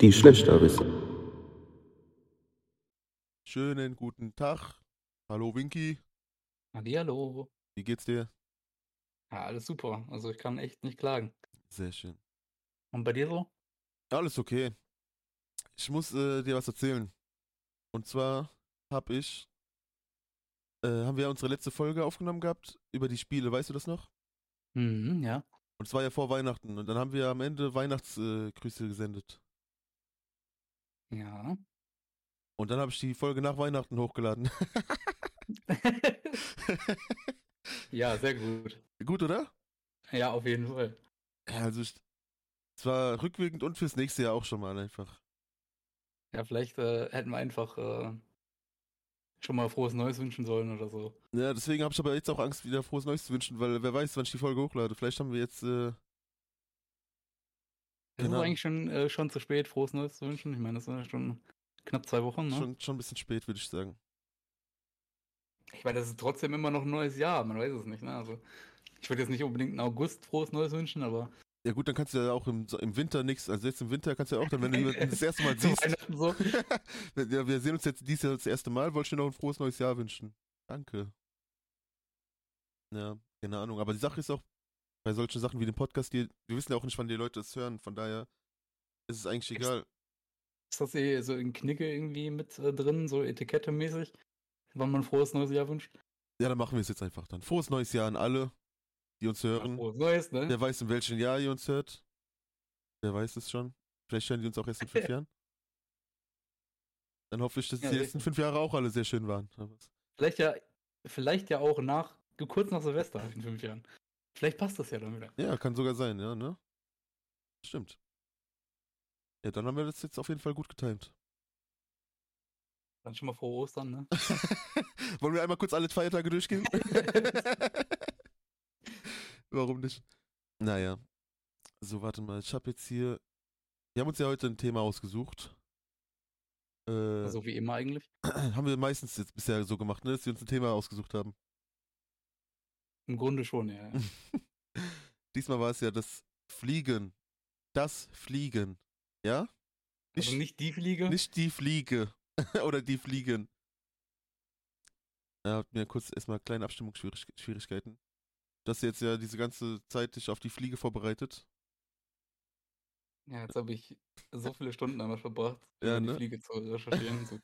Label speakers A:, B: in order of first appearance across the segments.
A: die schlechter wissen.
B: Schönen guten Tag. Hallo Winky.
C: Hallihallo.
B: Wie geht's dir?
C: Ja, alles super. Also ich kann echt nicht klagen.
B: Sehr schön.
C: Und bei dir so?
B: Alles okay. Ich muss äh, dir was erzählen. Und zwar hab ich, äh, haben wir unsere letzte Folge aufgenommen gehabt über die Spiele, weißt du das noch?
C: Mhm, ja.
B: Und es war ja vor Weihnachten und dann haben wir am Ende Weihnachtsgrüße äh, gesendet.
C: Ja.
B: Und dann habe ich die Folge nach Weihnachten hochgeladen.
C: ja, sehr gut.
B: Gut, oder?
C: Ja, auf jeden Fall.
B: Also ich, es war rückwirkend und fürs nächste Jahr auch schon mal einfach.
C: Ja, vielleicht äh, hätten wir einfach äh, schon mal frohes Neues wünschen sollen oder so.
B: Ja, deswegen habe ich aber jetzt auch Angst, wieder frohes Neues zu wünschen, weil wer weiß, wann ich die Folge hochlade. Vielleicht haben wir jetzt. Äh, genau.
C: es eigentlich schon, äh, schon zu spät, frohes Neues zu wünschen? Ich meine, das sind ja schon knapp zwei Wochen, ne?
B: Schon, schon ein bisschen spät, würde ich sagen.
C: Ich meine, das ist trotzdem immer noch ein neues Jahr, man weiß es nicht, ne? Also, ich würde jetzt nicht unbedingt im August frohes Neues wünschen, aber.
B: Ja gut, dann kannst du ja auch im, im Winter nichts, also jetzt im Winter kannst du ja auch dann, wenn du das erste Mal siehst.
C: so.
B: ja, wir sehen uns jetzt dieses Jahr das erste Mal, wollte ich dir noch ein frohes neues Jahr wünschen. Danke. Ja, keine Ahnung. Aber die Sache ist auch, bei solchen Sachen wie dem Podcast, die, wir wissen ja auch nicht, wann die Leute es hören, von daher ist es eigentlich egal.
C: Ist das eh so in Knicke irgendwie mit äh, drin, so etikettemäßig, wann man frohes neues Jahr wünscht?
B: Ja, dann machen wir es jetzt einfach dann. Frohes neues Jahr an alle, die uns hören.
C: Ja, frohes neues, ne?
B: Wer weiß, in welchem Jahr ihr uns hört. Wer weiß es schon. Vielleicht hören die uns auch erst in fünf Jahren. Dann hoffe ich, dass
C: Ja,
B: die letzten fünf Jahre auch alle sehr schön waren.
C: Vielleicht ja, vielleicht ja auch nach, kurz nach Silvester in fünf Jahren. Vielleicht passt das ja dann wieder.
B: Ja, kann sogar sein, ja, ne? Stimmt. Ja, dann haben wir das jetzt auf jeden Fall gut getimt.
C: Dann schon mal frohe Ostern, ne?
B: Wollen wir einmal kurz alle Feiertage durchgehen? Warum nicht? Naja. So, warte mal. Ich habe jetzt hier. Wir haben uns ja heute ein Thema ausgesucht. Äh,
C: so wie immer eigentlich.
B: haben wir meistens jetzt bisher so gemacht, ne? Dass wir uns ein Thema ausgesucht haben.
C: Im Grunde schon, ja.
B: Diesmal war es ja das Fliegen. Das Fliegen. Ja?
C: Nicht, also nicht die Fliege?
B: Nicht die Fliege. Oder die Fliegen. Er hat mir kurz erstmal kleine Abstimmungsschwierigkeiten. Du hast jetzt ja diese ganze Zeit dich auf die Fliege vorbereitet.
C: Ja, jetzt habe ich so viele Stunden damit verbracht,
B: ja,
C: um
B: ne?
C: die Fliege zu recherchieren.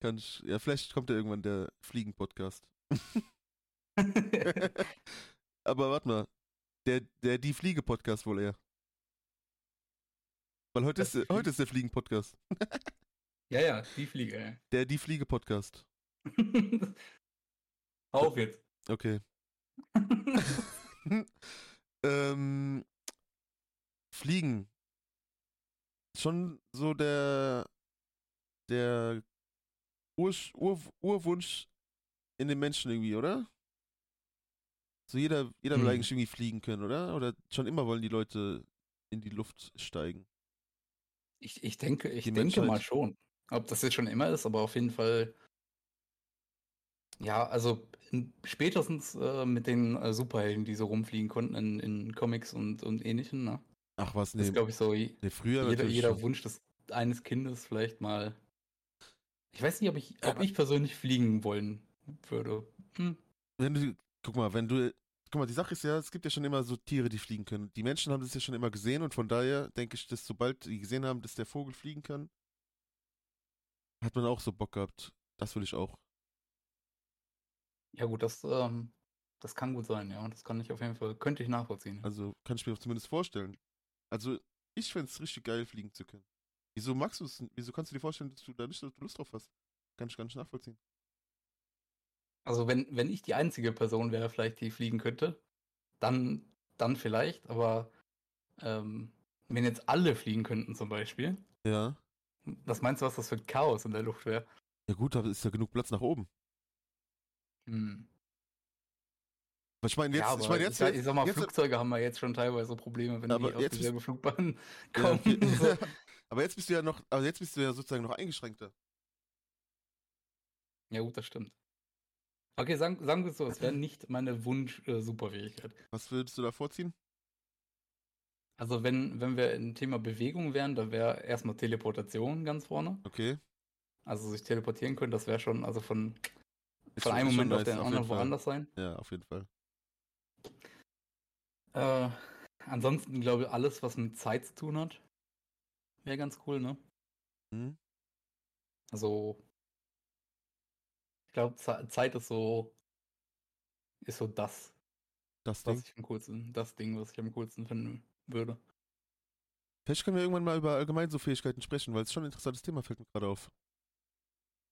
B: Kann ich, ja, vielleicht kommt ja irgendwann der Fliegen-Podcast. Aber warte mal. Der, der Die Fliege-Podcast wohl eher. Weil heute ist, heute ist der Fliegen-Podcast.
C: ja, ja, die Fliege, ja.
B: Der Die Fliege-Podcast.
C: Auf jetzt.
B: Okay. ähm, Fliegen. Schon so der der Ur, Ur, Urwunsch in den Menschen irgendwie, oder? So jeder, jeder will
C: Hm.
B: eigentlich irgendwie fliegen können, oder? Oder schon immer wollen die Leute in die Luft steigen.
C: Ich, ich denke, ich
B: Die
C: denke mal schon. Ob das jetzt schon immer ist, aber auf jeden Fall. Ja, also in, spätestens äh, mit den äh, Superhelden, die so rumfliegen konnten in, in Comics und, und ähnlichem, ne?
B: Ach was,
C: Das
B: nee.
C: ist, glaube ich, so je-
B: nee früher
C: jeder, jeder. Wunsch des eines Kindes vielleicht mal. Ich weiß nicht, ob ich, ob ich persönlich fliegen wollen würde. Hm.
B: Wenn du, guck mal, wenn du, guck mal, die Sache ist ja, es gibt ja schon immer so Tiere, die fliegen können. Die Menschen haben das ja schon immer gesehen und von daher denke ich, dass sobald die gesehen haben, dass der Vogel fliegen kann, hat man auch so Bock gehabt. Das will ich auch.
C: Ja, gut, das, ähm, das kann gut sein, ja. Das kann ich auf jeden Fall, könnte ich nachvollziehen.
B: Also kann ich mir zumindest vorstellen. Also ich fände es richtig geil, fliegen zu können. Wieso magst du es? Wieso kannst du dir vorstellen, dass du da nicht so Lust drauf hast? Kann ich gar nicht nachvollziehen.
C: Also wenn, wenn ich die einzige Person wäre, vielleicht die fliegen könnte, dann, dann vielleicht, aber ähm, wenn jetzt alle fliegen könnten zum Beispiel,
B: Ja.
C: was meinst du, was das für ein Chaos in der Luft wäre?
B: Ja gut, da ist ja genug Platz nach oben.
C: Hm.
B: Ich meine jetzt,
C: ja,
B: ich meine jetzt,
C: sag, ich sag mal,
B: jetzt,
C: Flugzeuge haben wir jetzt schon teilweise Probleme, wenn
B: Aber
C: die auf
B: jetzt
C: dieselbe Flugbahn
B: Ja,
C: kommen.
B: okay.
C: so.
B: aber jetzt bist du ja noch, also jetzt bist du ja sozusagen noch eingeschränkter.
C: Ja gut, das stimmt. Okay, sagen, sagen wir es so, es wäre nicht meine Wunsch-Superfähigkeit.
B: Was würdest du da vorziehen?
C: Also wenn, wenn wir im Thema Bewegung wären, dann wäre erstmal Teleportation ganz vorne.
B: Okay.
C: Also sich teleportieren können, das wäre schon, also von,
B: Ist
C: von einem Moment auf den
B: auf
C: anderen woanders sein.
B: Ja, auf jeden Fall.
C: Äh, ansonsten glaube ich, alles, was mit Zeit zu tun hat, wäre ganz cool, ne?
B: Hm?
C: Also, glaube, Zeit ist so, ist so das,
B: Das
C: was
B: Ding.
C: ich am coolsten, das Ding, was ich am coolsten finden würde.
B: Vielleicht können wir irgendwann mal über allgemein so Fähigkeiten sprechen, weil es schon ein interessantes Thema fällt mir gerade auf.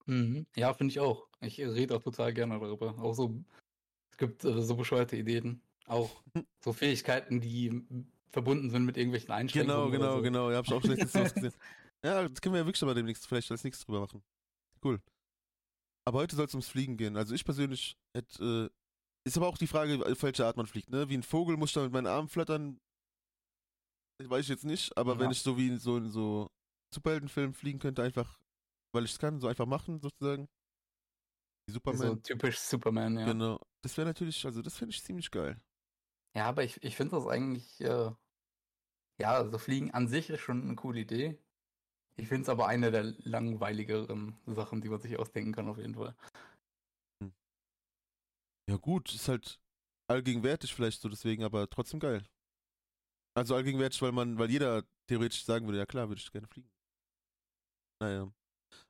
C: Mhm. Ja, finde ich auch. Ich rede auch total gerne darüber. Auch so, es gibt äh, so bescheuerte Ideen. Auch so Fähigkeiten, die verbunden sind mit irgendwelchen Einschränkungen.
B: Genau, genau,
C: so.
B: genau. Ja, hab ich auch schon letztens was gesehen. Ja, das können wir ja wirklich aber demnächst vielleicht als nächstes drüber machen. Cool. Aber heute soll es ums Fliegen gehen. Also ich persönlich hätte, äh, ist aber auch die Frage, auf welche Art man fliegt, ne? Wie ein Vogel muss ich da mit meinen Armen flattern. Weiß ich jetzt nicht, aber wenn
C: Ja.
B: ich so wie in so in so Superheldenfilmen fliegen könnte, einfach, weil ich es kann, so einfach machen, sozusagen. Wie Superman.
C: So typisch Superman, ja.
B: Genau. Das wäre natürlich, also das finde ich ziemlich geil.
C: Ja, aber ich, ich finde das eigentlich, äh, ja, also Fliegen an sich ist schon eine coole Idee. Ich finde es aber eine der langweiligeren Sachen, die man sich ausdenken kann, auf jeden Fall.
B: Ja gut, ist halt allgegenwärtig vielleicht so deswegen, aber trotzdem geil. Also allgegenwärtig, weil man, weil jeder theoretisch sagen würde, ja klar, würde ich gerne fliegen. Naja.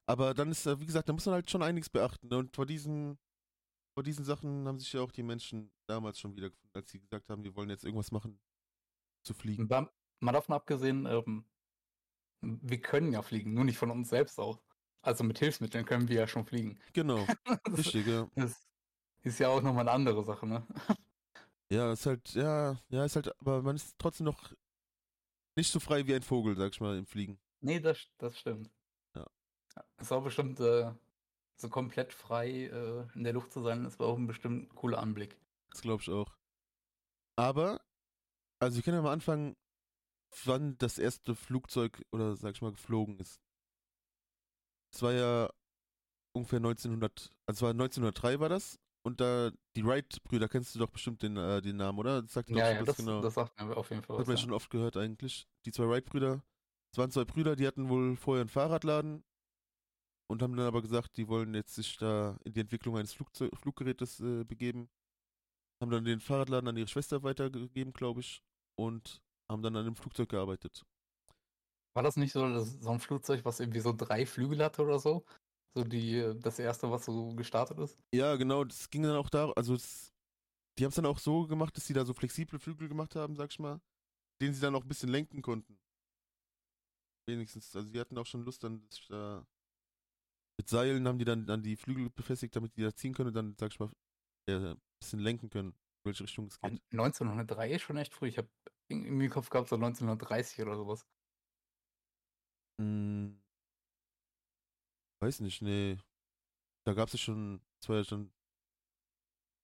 B: Aber dann ist, äh, wie gesagt, da muss man halt schon einiges beachten. Und vor diesen, vor diesen Sachen haben sich ja auch die Menschen damals schon wiedergefunden, als sie gesagt haben, wir wollen jetzt irgendwas machen, zu fliegen.
C: Mal davon abgesehen, ähm, wir können ja fliegen, nur nicht von uns selbst aus. Also mit Hilfsmitteln können wir ja schon fliegen.
B: Genau,
C: Das
B: richtig, ja.
C: das ist ja auch nochmal eine andere Sache, ne?
B: Ja, ist halt, ja, ja, ist halt, aber man ist trotzdem noch nicht so frei wie ein Vogel, sag ich mal, im Fliegen.
C: Nee, das, das stimmt.
B: Ja.
C: Es war bestimmt äh, so komplett frei äh, in der Luft zu sein, das war auch ein bestimmt cooler Anblick.
B: Das glaube ich auch. Aber, also wir können ja mal anfangen, wann das erste Flugzeug oder sag ich mal geflogen ist. Es war ja ungefähr 1900, also war 1903 war das und da die Wright-Brüder, kennst du doch bestimmt den, äh, den Namen, oder? Das sagt
C: Ja, ja, das,
B: genau.
C: das sagt mir auf jeden Fall
B: Hat
C: was.
B: man
C: ja.
B: schon oft gehört eigentlich. Die zwei Wright-Brüder, es waren zwei Brüder, die hatten wohl vorher einen Fahrradladen und haben dann aber gesagt, die wollen jetzt sich da in die Entwicklung eines Flugzeug Fluggerätes äh, begeben. Haben dann den Fahrradladen an ihre Schwester weitergegeben, glaube ich, und haben dann an dem Flugzeug gearbeitet.
C: War das nicht so, dass, so ein Flugzeug, was irgendwie so drei Flügel hatte oder so? So die, äh, das erste, was so gestartet ist?
B: Ja, genau, das ging dann auch da, also es, die haben es dann auch so gemacht, dass sie da so flexible Flügel gemacht haben, sag ich mal, den sie dann auch ein bisschen lenken konnten. Wenigstens, also die hatten auch schon Lust dann, da mit Seilen haben die dann an die Flügel befestigt, damit die da ziehen können und dann, sag ich mal, äh, ein bisschen lenken können, in welche Richtung es geht.
C: 1903 ist schon echt früh. Ich habe irgendwie im Kopf gehabt, so 1930 oder sowas.
B: Hm, weiß nicht, nee. Da gab es ja schon, das war ja schon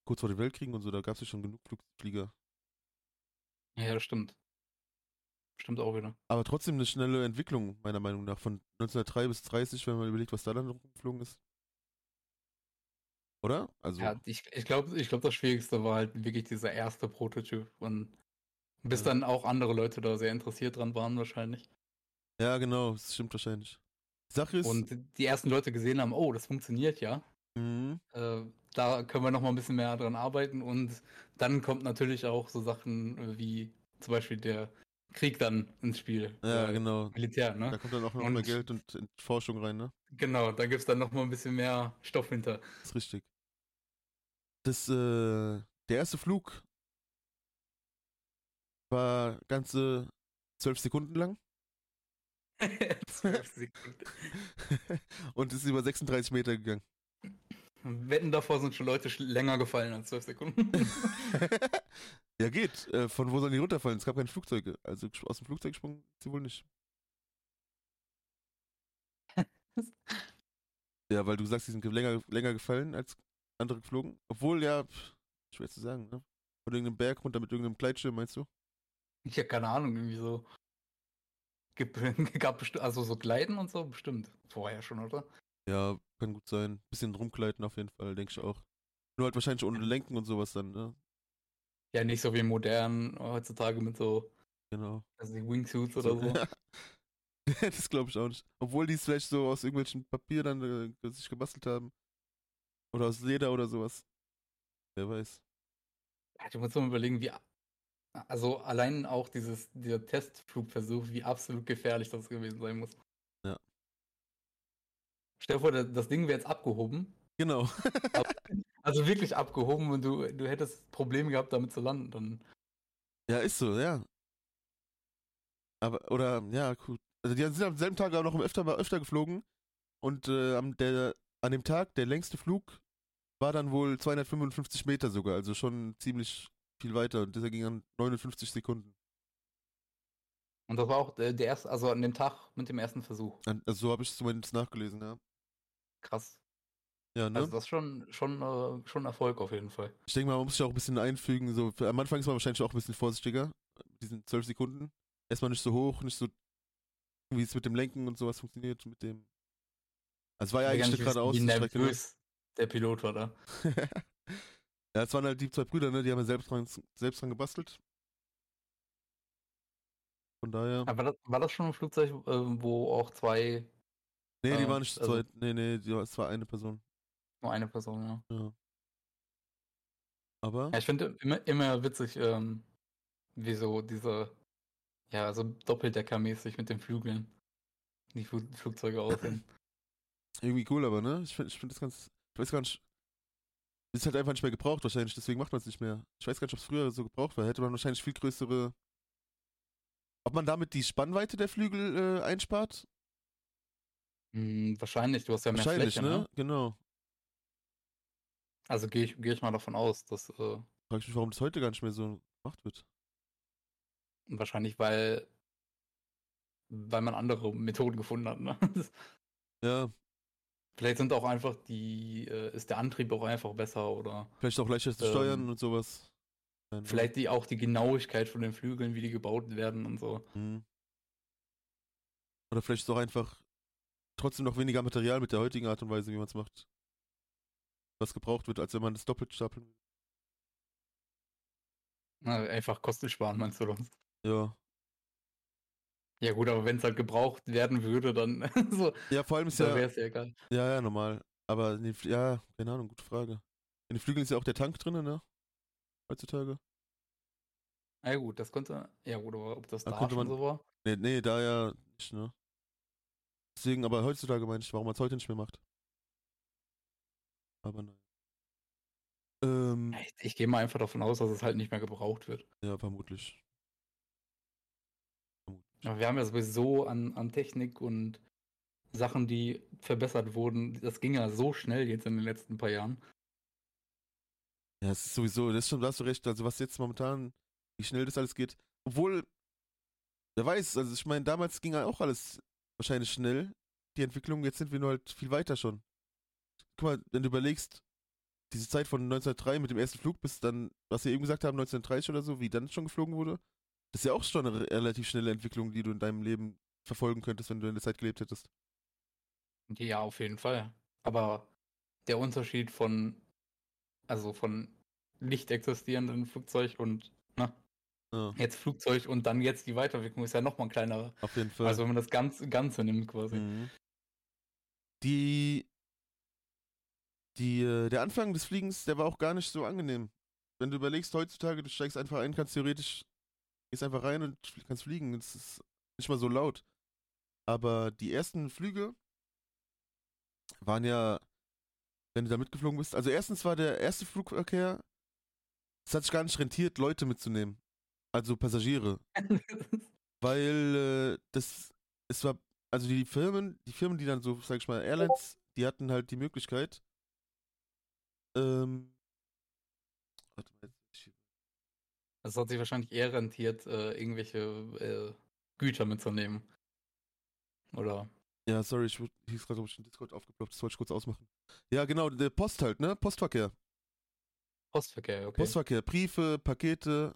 B: kurz vor den Weltkriegen und so, da gab es ja schon genug Flugflieger.
C: Ja, das stimmt. Stimmt auch wieder.
B: Aber trotzdem eine schnelle Entwicklung, meiner Meinung nach, von 1903 bis 30, wenn man überlegt, was da dann rumgeflogen ist. Oder? Also,
C: Ja, ich, ich glaube, ich glaub, das Schwierigste war halt wirklich dieser erste Prototyp. Und bis dann auch andere Leute da sehr interessiert dran waren wahrscheinlich.
B: ja, genau, das stimmt wahrscheinlich. Die Sache ist,
C: Und die ersten Leute gesehen haben, oh, das funktioniert ja.
B: mhm,
C: Äh, da können wir noch mal ein bisschen mehr dran arbeiten. Und dann kommt natürlich auch so Sachen äh, wie zum Beispiel der Krieg dann ins Spiel.
B: ja,
C: Äh,
B: genau.
C: Militär, ne?
B: Da kommt dann auch noch
C: Und-
B: mehr Geld und Forschung rein, ne?
C: Genau, da gibt es dann noch mal ein bisschen mehr Stoff hinter.
B: Das ist richtig. Das, äh, der erste Flug war ganze zwölf Sekunden lang.
C: 12 Sekunden.
B: und ist über 36 Meter gegangen.
C: Wetten davor sind schon Leute länger gefallen als 12 Sekunden.
B: ja, geht. Äh, von wo sollen die runterfallen? Es gab keine Flugzeuge. Also aus dem Flugzeug gesprungen sie wohl nicht. ja, weil du sagst, die sind ge- länger, länger gefallen als andere geflogen. Obwohl, ja, pff, schwer zu sagen, ne? Von irgendeinem Berg runter mit irgendeinem Gleitschirm, meinst du?
C: Ich habe keine Ahnung, irgendwie so. Gibt, gab bestimmt, also so Gleiten und so, bestimmt. Vorher schon, oder?
B: Ja, kann gut sein. Bisschen rumgleiten auf jeden Fall, denke ich auch. Nur halt wahrscheinlich ohne Lenken und sowas dann, ne?
C: Ja, nicht so wie modern heutzutage mit so
B: Genau.
C: Also die Wingsuits oder so.
B: ja. das glaube ich auch nicht. Obwohl die es vielleicht so aus irgendwelchen Papier dann äh, sich gebastelt haben. Oder aus Leder oder sowas. Wer weiß.
C: Ja, du musst mal überlegen, wie. Also allein auch dieses, dieser Testflugversuch, wie absolut gefährlich das gewesen sein muss.
B: Ja.
C: Stell dir vor, da- das Ding wäre jetzt abgehoben.
B: Genau.
C: Also wirklich abgehoben und du, du hättest Probleme gehabt, damit zu landen. Dann.
B: ja, ist so, ja. Aber, oder, ja, gut. Also die sind am selben Tag auch noch öfter, öfter geflogen. Und äh, am, der, an dem Tag, der längste Flug, war dann wohl 255 Meter sogar. Also schon ziemlich viel weiter. Und dieser ging an 59 Sekunden.
C: Und das war auch der, der erste, also an dem Tag mit dem ersten Versuch.
B: Also so habe ich es zumindest nachgelesen, ja.
C: Krass.
B: Ja, ne?
C: Also das ist schon, schon, äh, schon Erfolg auf jeden Fall.
B: Ich denke mal, man muss sich auch ein bisschen einfügen. So, am Anfang ist man wahrscheinlich auch ein bisschen vorsichtiger. Diesen 12 Sekunden. Erstmal nicht so hoch, nicht so, wie es mit dem Lenken und sowas funktioniert. Mit dem. Also es war ja eigentlich.
C: Wie
B: Strecke, ne?
C: nervös der Pilot war da.
B: ja, es waren halt die zwei Brüder, ne? Die haben ja selbst dran, selbst dran gebastelt. Von daher.
C: Aber das, war das schon ein Flugzeug, äh, wo auch zwei,
B: nee, die
C: äh,
B: waren nicht
C: also-
B: zweit. Nee, nee, die, es war eine Person.
C: nur eine Person, ja.
B: Ja. Aber.
C: Ja, ich finde immer, immer witzig, ähm, wie so diese, ja, so Doppeldeckermäßig mit den Flügeln, die Fl Flugzeuge aussehen.
B: Irgendwie cool, aber ne? Ich finde ich find das ganz. Ich weiß gar nicht. Ist halt einfach nicht mehr gebraucht wahrscheinlich, deswegen macht man es nicht mehr. Ich weiß gar nicht, ob es früher so gebraucht war. Hätte man wahrscheinlich viel größere. Ob man damit die Spannweite der Flügel äh, einspart?
C: Hm, wahrscheinlich, du hast ja mehr
B: wahrscheinlich,
C: Fläche,
B: ne?
C: ne?
B: Genau.
C: Also gehe ich, geh ich mal davon aus, dass äh,
B: Frag ich mich, warum das heute gar nicht mehr so gemacht wird.
C: wahrscheinlich, weil, weil man andere Methoden gefunden hat, ne?
B: Ja,
C: Vielleicht sind auch einfach die, äh, ist der Antrieb auch einfach besser oder
B: vielleicht auch leichter zu
C: Ähm,
B: steuern und sowas. Nein, ne?
C: vielleicht die auch die Genauigkeit von den Flügeln, wie die gebaut werden und so.
B: Mhm. Oder vielleicht ist auch einfach trotzdem noch weniger Material mit der heutigen Art und Weise, wie man es macht. Was gebraucht wird, als wenn man das doppelt stapeln will.
C: Na, einfach Kosten sparen, meinst du das?
B: Ja.
C: Ja gut, aber wenn es halt gebraucht werden würde, dann so,
B: Ja, vor allem ist ja.
C: wäre es ja egal.
B: Ja, ja, normal. Aber, den ja, keine Ahnung, gute Frage. In den Flügeln ist ja auch der Tank drin, ne? Heutzutage.
C: Ja gut, das könnte, ja gut, aber ob das
B: Da
C: da,
B: man-
C: so war?
B: Nee, nee, da ja nicht, ne? Deswegen, aber heutzutage meine ich, warum man es heute nicht mehr macht. Aber nein. Ähm,
C: Ich, ich gehe mal einfach davon aus, dass es halt nicht mehr gebraucht wird.
B: ja, vermutlich.
C: Aber wir haben ja sowieso an, an Technik und Sachen, die verbessert wurden. Das ging ja so schnell jetzt in den letzten paar Jahren.
B: Ja, es ist sowieso, das schon, da hast du recht. Also, was jetzt momentan, wie schnell das alles geht. Obwohl, wer weiß, also ich meine, damals ging ja auch alles wahrscheinlich schnell, die Entwicklung. Jetzt sind wir nur halt viel weiter schon. Guck mal, wenn du überlegst, diese Zeit von 1903 mit dem ersten Flug bis dann, was wir eben gesagt haben, 1930 oder so, wie dann schon geflogen wurde, das ist ja auch schon eine re- relativ schnelle Entwicklung, die du in deinem Leben verfolgen könntest, wenn du in der Zeit gelebt hättest.
C: Ja, auf jeden Fall. Aber der Unterschied von, also von nicht existierenden Flugzeug und na,
B: Ja,
C: jetzt Flugzeug und dann jetzt die Weiterentwicklung ist ja nochmal ein kleinerer.
B: auf jeden Fall.
C: Also wenn man das Ganze, Ganze nimmt quasi.
B: Mhm. Die, die, äh, der Anfang des Fliegens, der war auch gar nicht so angenehm. Wenn du überlegst, heutzutage, du steigst einfach ein, kannst theoretisch, gehst einfach rein und kannst fliegen. Es ist nicht mal so laut. Aber die ersten Flüge waren ja, wenn du da mitgeflogen bist, also erstens war der erste Flugverkehr, es hat sich gar nicht rentiert, Leute mitzunehmen. Also Passagiere. Weil äh, das, es war, also die Firmen, die Firmen, die dann so, sag ich mal, Airlines, die hatten halt die Möglichkeit, ähm, warte mal, jetzt- ich-
C: Das hat sich wahrscheinlich eher rentiert, äh, irgendwelche äh, Güter mitzunehmen. Oder
B: ja, sorry, ich hieß gerade, ob ich den Discord aufgeploppt, das wollte ich kurz ausmachen. Ja, genau, der Post halt, ne? Postverkehr.
C: Postverkehr, okay.
B: Postverkehr, Briefe, Pakete,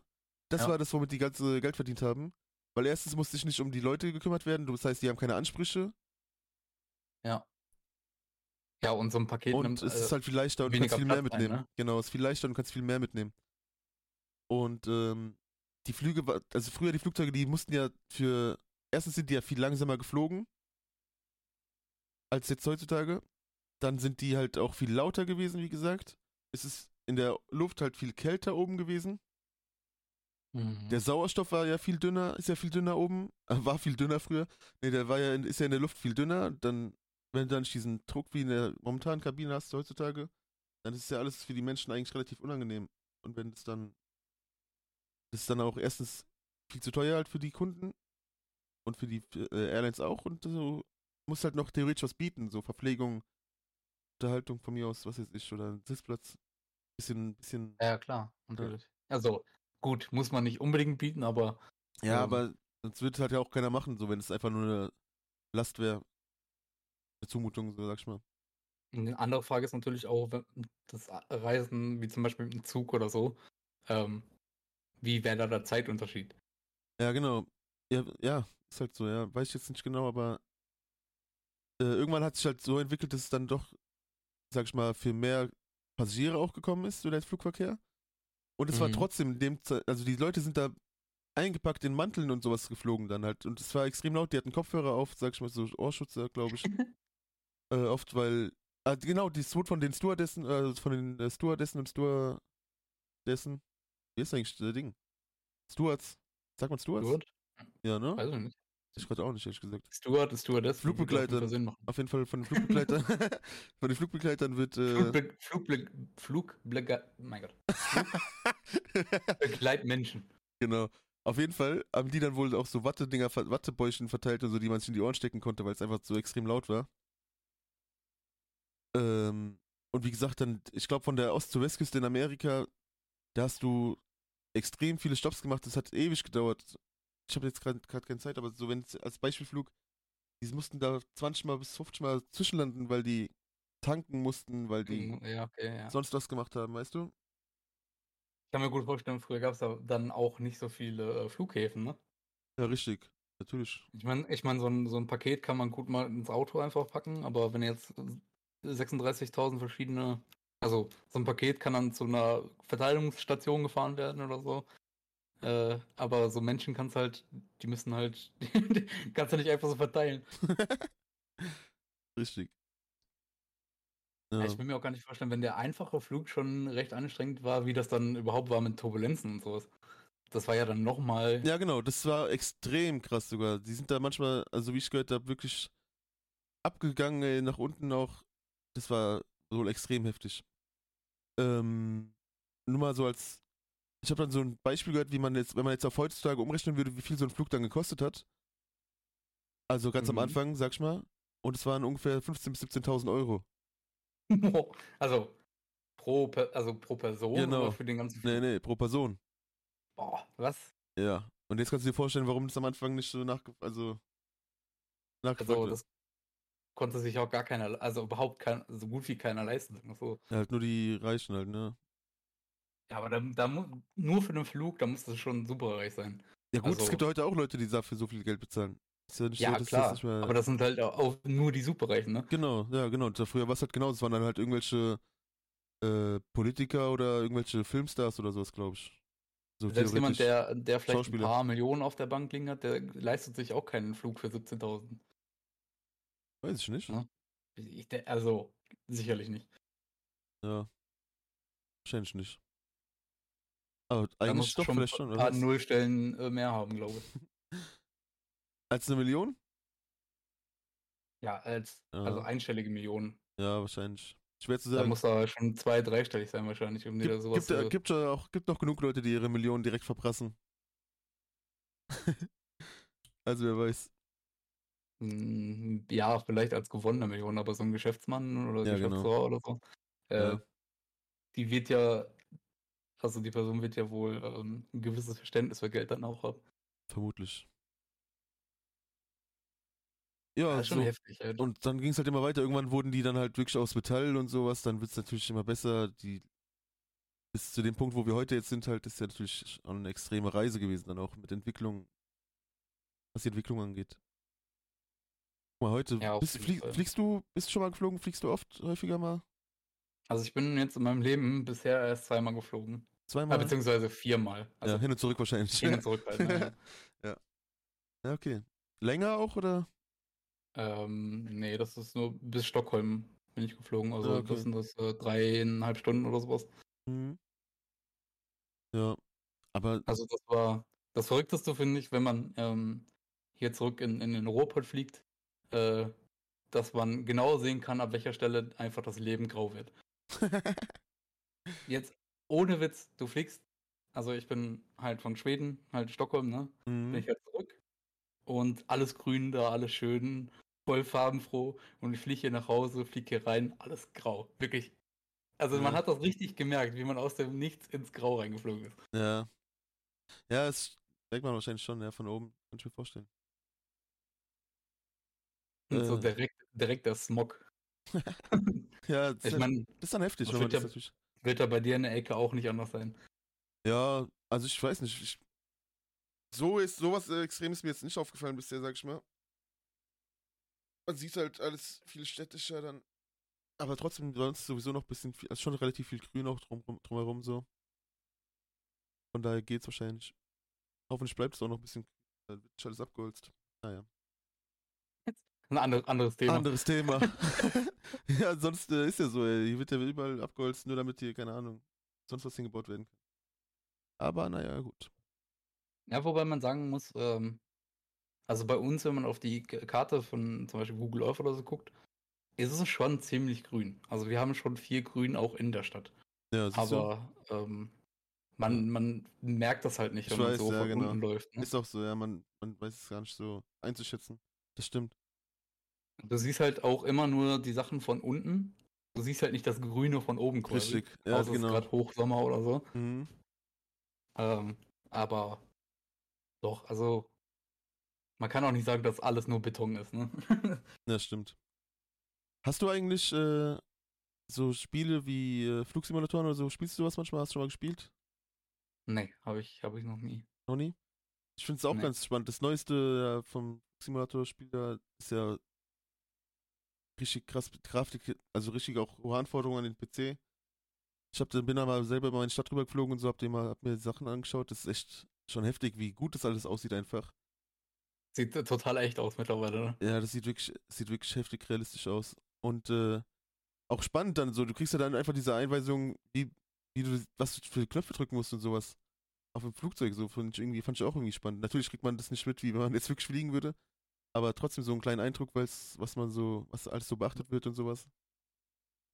B: das
C: Ja.
B: war das, womit die ganze Geld verdient haben. Weil erstens musste sich nicht um die Leute gekümmert werden, das heißt, die haben keine Ansprüche
C: ja, und so ein Paket
B: und
C: nimmt,
B: es
C: äh,
B: ist halt viel leichter und du kannst viel mehr
C: ein,
B: mitnehmen.
C: ne?
B: Genau, es ist viel leichter und du kannst viel mehr mitnehmen. Und ähm, die Flüge, also früher die Flugzeuge, die mussten ja für, erstens sind die ja viel langsamer geflogen als jetzt heutzutage. Dann sind die halt auch viel lauter gewesen, wie gesagt. Es ist in der Luft halt viel kälter oben gewesen.
C: Mhm.
B: Der Sauerstoff war ja viel dünner, ist ja viel dünner oben, war viel dünner früher. Nee, der war ja, in, ist ja in der Luft viel dünner. Dann, wenn du dann nicht diesen Druck wie in der momentanen Kabine hast heutzutage, dann ist ja alles für die Menschen eigentlich relativ unangenehm. Und wenn es dann, das ist dann auch erstens viel zu teuer halt für die Kunden und für die äh, Airlines auch und so muss halt noch theoretisch was bieten, so Verpflegung, Unterhaltung von mir aus, was jetzt ist, oder ein Sitzplatz. Bisschen, bisschen.
C: Ja, klar, natürlich. Also, gut, muss man nicht unbedingt bieten, aber
B: Ja,
C: Ähm.
B: aber sonst würde es halt ja auch keiner machen, so wenn es einfach nur eine Last wäre. Eine Zumutung, so sag ich mal.
C: eine andere Frage ist natürlich auch, wenn das Reisen, wie zum Beispiel mit dem Zug oder so, ähm, wie wäre da der Zeitunterschied?
B: Ja, genau. Ja, ja, ist halt so, ja. Weiß ich jetzt nicht genau, aber äh, irgendwann hat sich halt so entwickelt, dass es dann doch, sag ich mal, für mehr Passagiere auch gekommen ist, so der Flugverkehr. Und es war
C: Mhm.
B: trotzdem in dem Ze also die Leute sind da eingepackt in Manteln und sowas geflogen dann halt. Und es war extrem laut, die hatten Kopfhörer auf, sag ich mal, so Ohrschützer, glaube ich. äh, oft, weil, ah, genau, die wurde von den Stewardessen, äh, von den äh, Stewardessen und Stewardessen, wie ist eigentlich das Ding? Stewards, sagt man Stewards?
C: Stuart?
B: Ja, ne?
C: Weiß ich nicht.
B: Ich gerade auch nicht, ehrlich gesagt.
C: Stuart ist Stewardess.
B: Flugbegleiter. Auf jeden Fall von den Flugbegleitern, von den Flugbegleitern wird, äh,
C: Flugbe Flugbe Flugbege mein Gott. Begleitmenschen.
B: genau. Auf jeden Fall haben die dann wohl auch so Wattedinger, Wattebäuschen verteilt und so, die man sich in die Ohren stecken konnte, weil es einfach so extrem laut war. Ähm, und wie gesagt, dann, ich glaube, von der Ost- zur Westküste in Amerika, da hast du extrem viele Stops gemacht. Das hat ewig gedauert. Ich habe jetzt gerade keine Zeit, aber so, wenn es als Beispielflug, die mussten da 20 Mal bis 50 Mal zwischenlanden, weil die tanken mussten, weil die
C: Mhm, Ja, okay, ja.
B: sonst was gemacht haben, weißt du?
C: Ich kann mir gut vorstellen, früher gab es da dann auch nicht so viele äh, Flughäfen, ne?
B: Ja, richtig. Natürlich.
C: Ich meine, ich mein, so, ein, so ein Paket kann man gut mal ins Auto einfach packen, aber wenn jetzt 36.000 verschiedene, also so ein Paket kann dann zu einer Verteilungsstation gefahren werden oder so. Äh, aber so Menschen kannst halt, die müssen halt, kannst du nicht einfach so verteilen.
B: Richtig.
C: Ja.
B: Ja.
C: Ich will mir auch gar nicht vorstellen, wenn der einfache Flug schon recht anstrengend war, wie das dann überhaupt war mit Turbulenzen und sowas. Das war ja dann nochmal.
B: ja, genau, das war extrem krass sogar. Die sind da manchmal, also wie ich gehört habe, wirklich abgegangen, ey, nach unten auch. Das war wohl extrem heftig. Ähm, nur mal so als, ich habe dann so ein Beispiel gehört, wie man jetzt, wenn man jetzt auf heutzutage umrechnen würde, wie viel so ein Flug dann gekostet hat. Also ganz am
C: Mhm.
B: Anfang, sag ich mal. Und es waren ungefähr 15.000 bis 17.000 Euro.
C: also pro, also pro Person
B: Genau.
C: oder für den ganzen
B: Nee,
C: Flug?
B: nee, pro Person.
C: Boah, was?
B: Ja. Und jetzt kannst du dir vorstellen, warum das am Anfang nicht so nach, also nachgefragt
C: Also das konnte sich auch gar keiner, also überhaupt kein, so gut wie keiner leisten. So.
B: Ja, halt nur die Reichen halt, ne?
C: Ja, aber da, da nur für den Flug, da musst du schon super reich sein.
B: Ja gut, es
C: Also-
B: gibt ja heute auch Leute, die dafür so viel Geld bezahlen. Ist ja nicht
C: Ja,
B: so, dass
C: klar.
B: das nicht mehr...
C: Aber das sind halt auch nur die Superreichen, ne?
B: Genau, ja, genau. Da früher war es halt genau, es waren dann halt irgendwelche äh, Politiker oder irgendwelche Filmstars oder sowas, glaube ich. So
C: Selbst jemand, der, der vielleicht ein paar Millionen auf der Bank liegen hat, der leistet sich auch keinen Flug für 17.000.
B: Weiß ich nicht.
C: Ja. Ich, also, sicherlich nicht.
B: Ja. Wahrscheinlich nicht. Aber
C: Da
B: eigentlich doch
C: schon
B: vielleicht schon,
C: ein
B: oder?
C: paar
B: was?
C: Nullstellen äh, mehr haben, glaube ich.
B: Als eine Million?
C: Ja, als,
B: Ja.
C: also einstellige Millionen.
B: Ja, wahrscheinlich. Schwer zu
C: Da
B: sagen.
C: muss da schon zwei-, dreistellig sein wahrscheinlich, um dir da
B: Gibt,
C: sowas
B: gibt, äh,
C: zu...
B: gibt ja auch gibt noch genug Leute, die ihre Millionen direkt verprassen. also wer weiß.
C: Mm, Ja, vielleicht als gewonnene Million, aber so ein Geschäftsmann oder
B: Ja, genau.
C: Geschäftsfrau oder so, äh,
B: Ja.
C: die wird ja, also die Person wird ja wohl ähm, ein gewisses Verständnis für Geld dann auch haben.
B: Vermutlich. Ja,
C: ist schon
B: so.
C: heftig. Halt.
B: Und dann ging es halt immer weiter. Irgendwann wurden die dann halt wirklich aus Metall und sowas. Dann wird es natürlich immer besser. Die bis zu dem Punkt, wo wir heute jetzt sind, halt, ist ja natürlich auch eine extreme Reise gewesen, dann auch mit Entwicklung, was die Entwicklung angeht. Guck mal, heute,
C: Ja,
B: bist, flieg, fliegst du, bist du schon mal geflogen? Fliegst du oft, häufiger mal?
C: Also ich bin jetzt in meinem Leben bisher erst zweimal geflogen.
B: Zweimal?
C: Ja, beziehungsweise viermal.
B: Also ja, hin und zurück wahrscheinlich.
C: Hin und zurück halt, ne?
B: ja. Ja, okay. Länger auch, oder?
C: Ähm, nee, das ist nur bis Stockholm bin ich geflogen. Also
B: okay.
C: das sind das äh, dreieinhalb Stunden oder sowas.
B: Mhm. Ja. Aber,
C: Also das war das Verrückteste, finde ich, wenn man ähm, hier zurück in, in den Ruhrpott fliegt, äh, dass man genau sehen kann, ab welcher Stelle einfach das Leben grau wird. Jetzt ohne Witz, du fliegst, also ich bin halt von Schweden, halt Stockholm, ne? Bin
B: mhm.
C: ich halt zurück und alles grün da, alles schön, voll farbenfroh und ich fliege hier nach Hause, fliege hier rein, alles grau, wirklich. Also man
B: Ja.
C: hat das richtig gemerkt, wie man aus dem Nichts ins Grau reingeflogen ist.
B: Ja. Ja, das merkt man wahrscheinlich schon, ja, von oben. Kann ich mir vorstellen.
C: Und so
B: Äh.
C: direkt, direkt der Smog.
B: Ja, das,
C: Ich
B: das ist dann heftig,
C: das
B: wenn man
C: wird
B: das
C: ja-
B: natürlich.
C: wird da bei dir in der Ecke auch nicht anders sein.
B: Ja, also ich weiß nicht. Ich, so ist sowas äh, extrem ist mir jetzt nicht aufgefallen bisher, sag ich mal. Man sieht halt alles viel städtischer dann. Aber trotzdem sonst sowieso noch ein bisschen viel, also schon relativ viel Grün auch drum, drumherum so. Von daher geht's wahrscheinlich. Hoffentlich bleibt es auch noch ein bisschen. Dann wird alles abgeholzt. Naja.
C: Ein andere, anderes Thema.
B: Anderes Thema. ja, sonst äh, ist ja so, ey. Hier wird ja überall abgeholzt, nur damit hier, keine Ahnung, sonst was hingebaut werden kann. Aber naja, gut.
C: Ja, wobei man sagen muss, ähm, also bei uns, wenn man auf die Karte von zum Beispiel Google Earth oder so guckt, ist es schon ziemlich grün. Also wir haben schon viel Grün auch in der Stadt.
B: Ja?
C: Aber ähm, man, man merkt das halt nicht,
B: Ich
C: wenn man
B: weiß,
C: so
B: ja,
C: von
B: genau.
C: unten läuft. Ne?
B: Ist auch so, ja, man, man weiß es gar nicht so einzuschätzen. Das stimmt.
C: Du siehst halt auch immer nur die Sachen von unten. Du siehst halt nicht das Grüne von oben quasi.
B: Richtig. Ja,
C: außer es ist
B: genau.
C: gerade Hochsommer oder so.
B: Mhm.
C: Ähm, aber doch, also man kann auch nicht sagen, dass alles nur Beton ist. Ne?
B: Ja, stimmt. Hast du eigentlich äh, so Spiele wie äh, Flugsimulatoren oder so? Spielst du was manchmal? Hast du schon mal gespielt?
C: nee, habe ich, hab ich noch nie.
B: Noch nie? Ich finde es auch
C: Nee.
B: ganz spannend. Das neueste äh, vom Simulator-Spiel da ist ja richtig krass Grafik, also richtig auch hohe Anforderungen an den PC. Ich hab, bin mal selber mal in die Stadt rüber geflogen und so, hab, mal, hab mir Sachen angeschaut. Das ist echt schon heftig, wie gut das alles aussieht einfach.
C: Sieht total echt aus mittlerweile. Ne?
B: Ja, das sieht wirklich, sieht wirklich heftig realistisch aus. Und äh, auch spannend dann so, du kriegst ja dann einfach diese Einweisung, wie, wie du, was du für Knöpfe drücken musst und sowas. Auf dem Flugzeug, so fand ich irgendwie, fand ich auch irgendwie spannend. Natürlich kriegt man das nicht mit, wie wenn man jetzt wirklich fliegen würde. Aber trotzdem so einen kleinen Eindruck, was man so, was alles so beachtet wird und sowas.